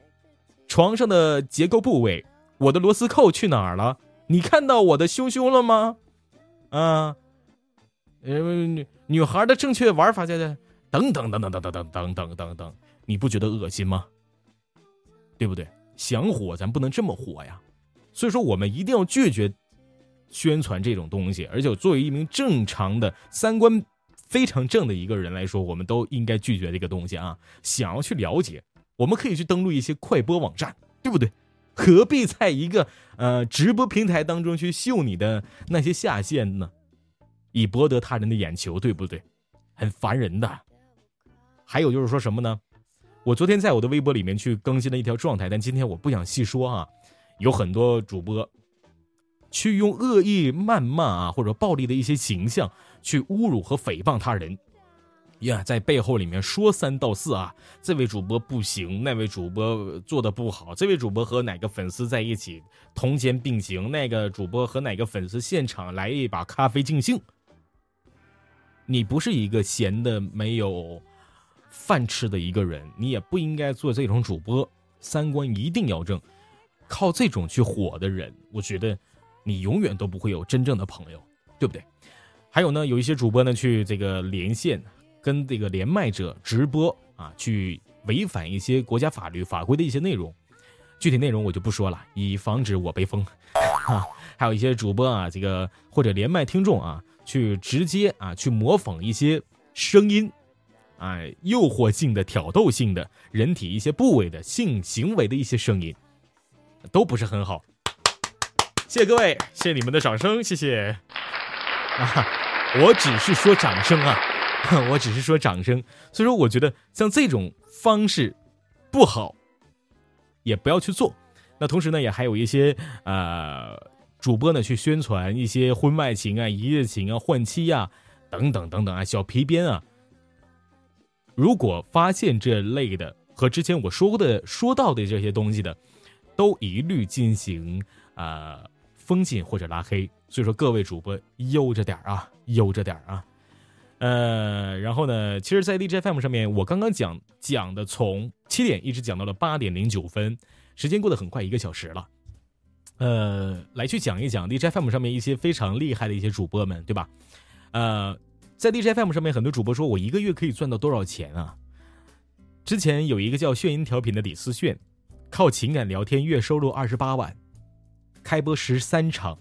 Speaker 7: 床上的结构部位，我的螺丝扣去哪儿了？你看到我的胸胸了吗？啊。呃，女女孩的正确玩法在这，等等等等等等等等等等等，你不觉得恶心吗？对不对？想火咱不能这么火呀，所以说我们一定要拒绝宣传这种东西，而且作为一名正常的三观非常正的一个人来说，我们都应该拒绝这个东西啊。想要去了解，我们可以去登录一些快播网站，对不对？何必在一个呃直播平台当中去秀你的那些下限呢？以博得他人的眼球，对不对？很烦人的。还有就是说什么呢？我昨天在我的微博里面去更新了一条状态，但今天我不想细说啊。有很多主播去用恶意谩骂啊，或者暴力的一些形象去侮辱和诽谤他人，呀，在背后里面说三道四啊。这位主播不行，那位主播做的不好，这位主播和哪个粉丝在一起同肩并行，那个主播和哪个粉丝现场来一把咖啡尽兴。你不是一个闲的没有饭吃的一个人，你也不应该做这种主播，三观一定要正。靠这种去火的人，我觉得你永远都不会有真正的朋友，对不对？还有呢，有一些主播呢去这个连线，跟这个连麦者直播啊，去违反一些国家法律法规的一些内容，具体内容我就不说了，以防止我被封。啊，还有一些主播啊，这个或者连麦听众啊。去直接啊，去模仿一些声音，哎，诱惑性的、挑逗性的人体一些部位的性行为的一些声音，都不是很好。谢谢各位，谢谢你们的掌声，谢谢。啊，我只是说掌声啊，我只是说掌声。所以说，我觉得像这种方式不好，也不要去做。那同时呢，也还有一些呃主播呢去宣传一些婚外情啊、一夜情啊、换妻啊等等等等啊、小皮鞭啊。如果发现这类的和之前我说过的、说到的这些东西的，都一律进行啊封禁或者拉黑。所以说，各位主播悠着点啊，悠着点啊。呃，然后呢，其实，在 DJ FM 上面，我刚刚讲讲的，从七点一直讲到了八点零九分。时间过得很快，一个小时了，呃，来去讲一讲 DJ FM 上面一些非常厉害的一些主播们，对吧？呃，在 DJ FM 上面，很多主播说我一个月可以赚到多少钱啊？之前有一个叫炫音调频的李思炫，靠情感聊天月收入二十八万，开播十三场。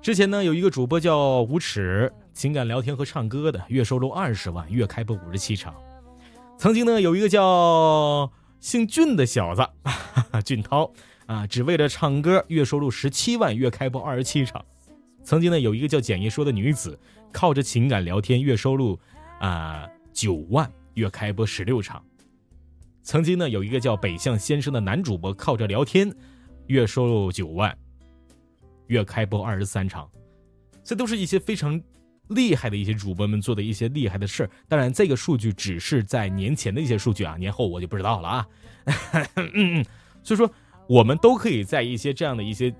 Speaker 7: 之前呢，有一个主播叫无耻，情感聊天和唱歌的月收入二十万，月开播五十七场。曾经呢，有一个叫。姓俊的小子，俊涛啊，只为了唱歌，月收入十七万，月开播二十七场。曾经呢，有一个叫简一说的女子，靠着情感聊天，月收入啊九万，月开播十六场。曾经呢，有一个叫北向先生的男主播，靠着聊天，月收入九万，月开播二十三场。这都是一些非常。厉害的一些主播们做的一些厉害的事儿，当然这个数据只是在年前的一些数据啊，年后我就不知道了啊。嗯嗯，所以说我们都可以在一些这样的一些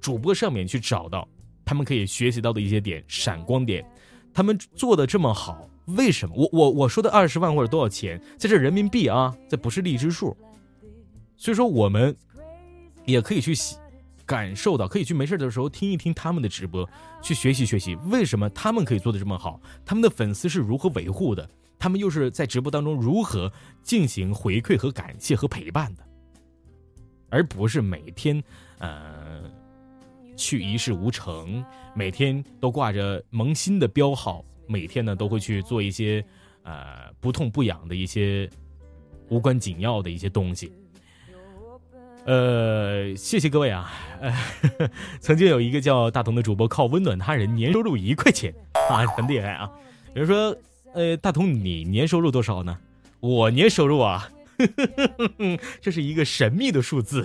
Speaker 7: 主播上面去找到他们可以学习到的一些点闪光点。他们做的这么好，为什么？我我我说的二十万或者多少钱，在这人民币啊，这不是荔枝数。所以说我们也可以去。感受到可以去没事的时候听一听他们的直播，去学习学习为什么他们可以做的这么好，他们的粉丝是如何维护的，他们又是在直播当中如何进行回馈和感谢和陪伴的，而不是每天呃去一事无成，每天都挂着萌新的标号，每天呢都会去做一些呃不痛不痒的一些无关紧要的一些东西。呃，谢谢各位啊！呃，曾经有一个叫大同的主播，靠温暖他人，年收入一块钱啊，很厉害啊。有人说，呃，大同你年收入多少呢？我年收入啊，这是一个神秘的数字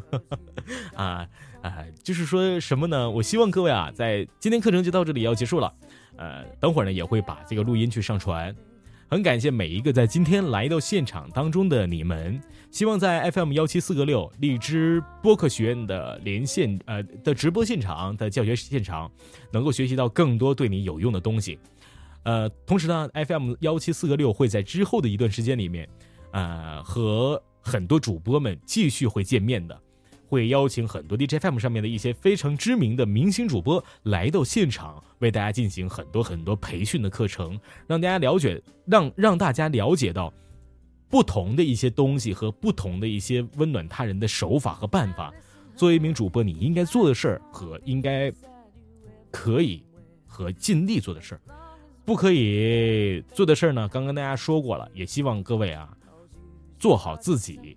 Speaker 7: 啊啊，就是说什么呢？我希望各位啊，在今天课程就到这里要结束了，呃，等会儿呢也会把这个录音去上传。很感谢每一个在今天来到现场当中的你们，希望在 FM 幺七四个六荔枝播客学院的连线呃的直播现场的教学现场，能够学习到更多对你有用的东西。呃，同时呢，FM 幺七四个六会在之后的一段时间里面，呃，和很多主播们继续会见面的。会邀请很多 DJFM 上面的一些非常知名的明星主播来到现场，为大家进行很多很多培训的课程，让大家了解，让让大家了解到不同的一些东西和不同的一些温暖他人的手法和办法。作为一名主播，你应该做的事儿和应该可以和尽力做的事儿，不可以做的事儿呢？刚刚大家说过了，也希望各位啊做好自己。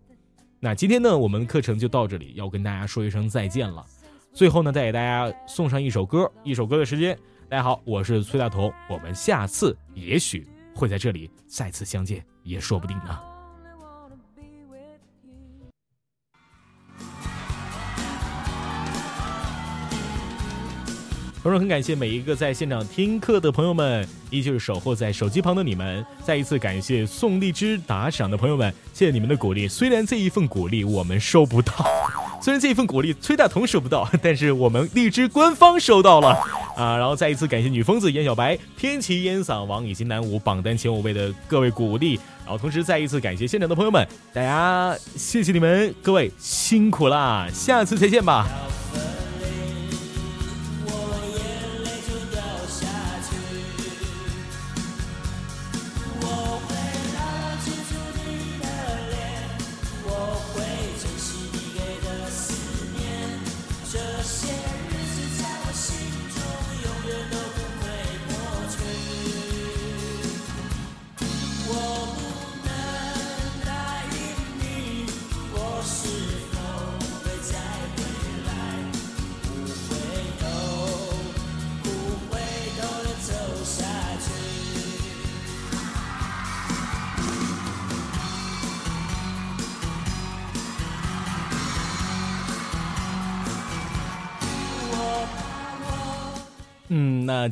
Speaker 7: 那今天呢，我们课程就到这里，要跟大家说一声再见了。最后呢，再给大家送上一首歌，一首歌的时间。大家好，我是崔大同，我们下次也许会在这里再次相见，也说不定呢。同时很感谢每一个在现场听课的朋友们，依旧是守候在手机旁的你们。再一次感谢送荔枝打赏的朋友们，谢谢你们的鼓励。虽然这一份鼓励我们收不到，虽然这一份鼓励崔大同收不到，但是我们荔枝官方收到了啊！然后再一次感谢女疯子严小白、天齐烟嗓王以及南舞榜单前五位的各位鼓励。然后同时再一次感谢现场的朋友们，大家谢谢你们，各位辛苦啦！下次再见吧。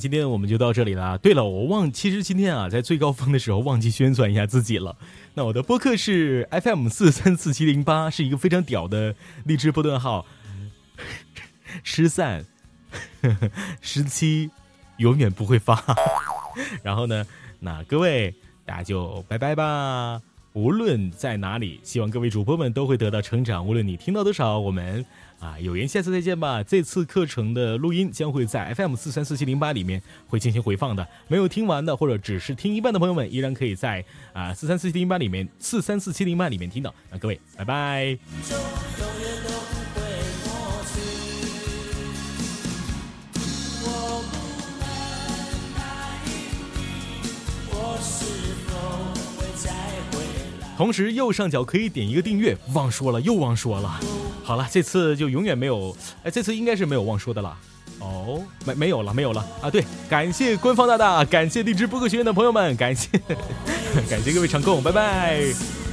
Speaker 7: 今天我们就到这里了。对了，我忘，其实今天啊，在最高峰的时候忘记宣传一下自己了。那我的播客是 FM 四三四七零八，是一个非常屌的励志波段号。失散，十七，永远不会发。然后呢，那各位大家就拜拜吧。无论在哪里，希望各位主播们都会得到成长。无论你听到多少，我们啊有缘下次再见吧。这次课程的录音将会在 FM 四三四七零八里面会进行回放的。没有听完的或者只是听一半的朋友们，依然可以在啊四三四七零八里面四三四七零八里面听到。那各位拜拜。同时，右上角可以点一个订阅。忘说了，又忘说了。好了，这次就永远没有，哎，这次应该是没有忘说的了。哦，没没有了，没有了啊！对，感谢官方大大，感谢荔枝播客学院的朋友们，感谢 感谢各位场控，拜拜。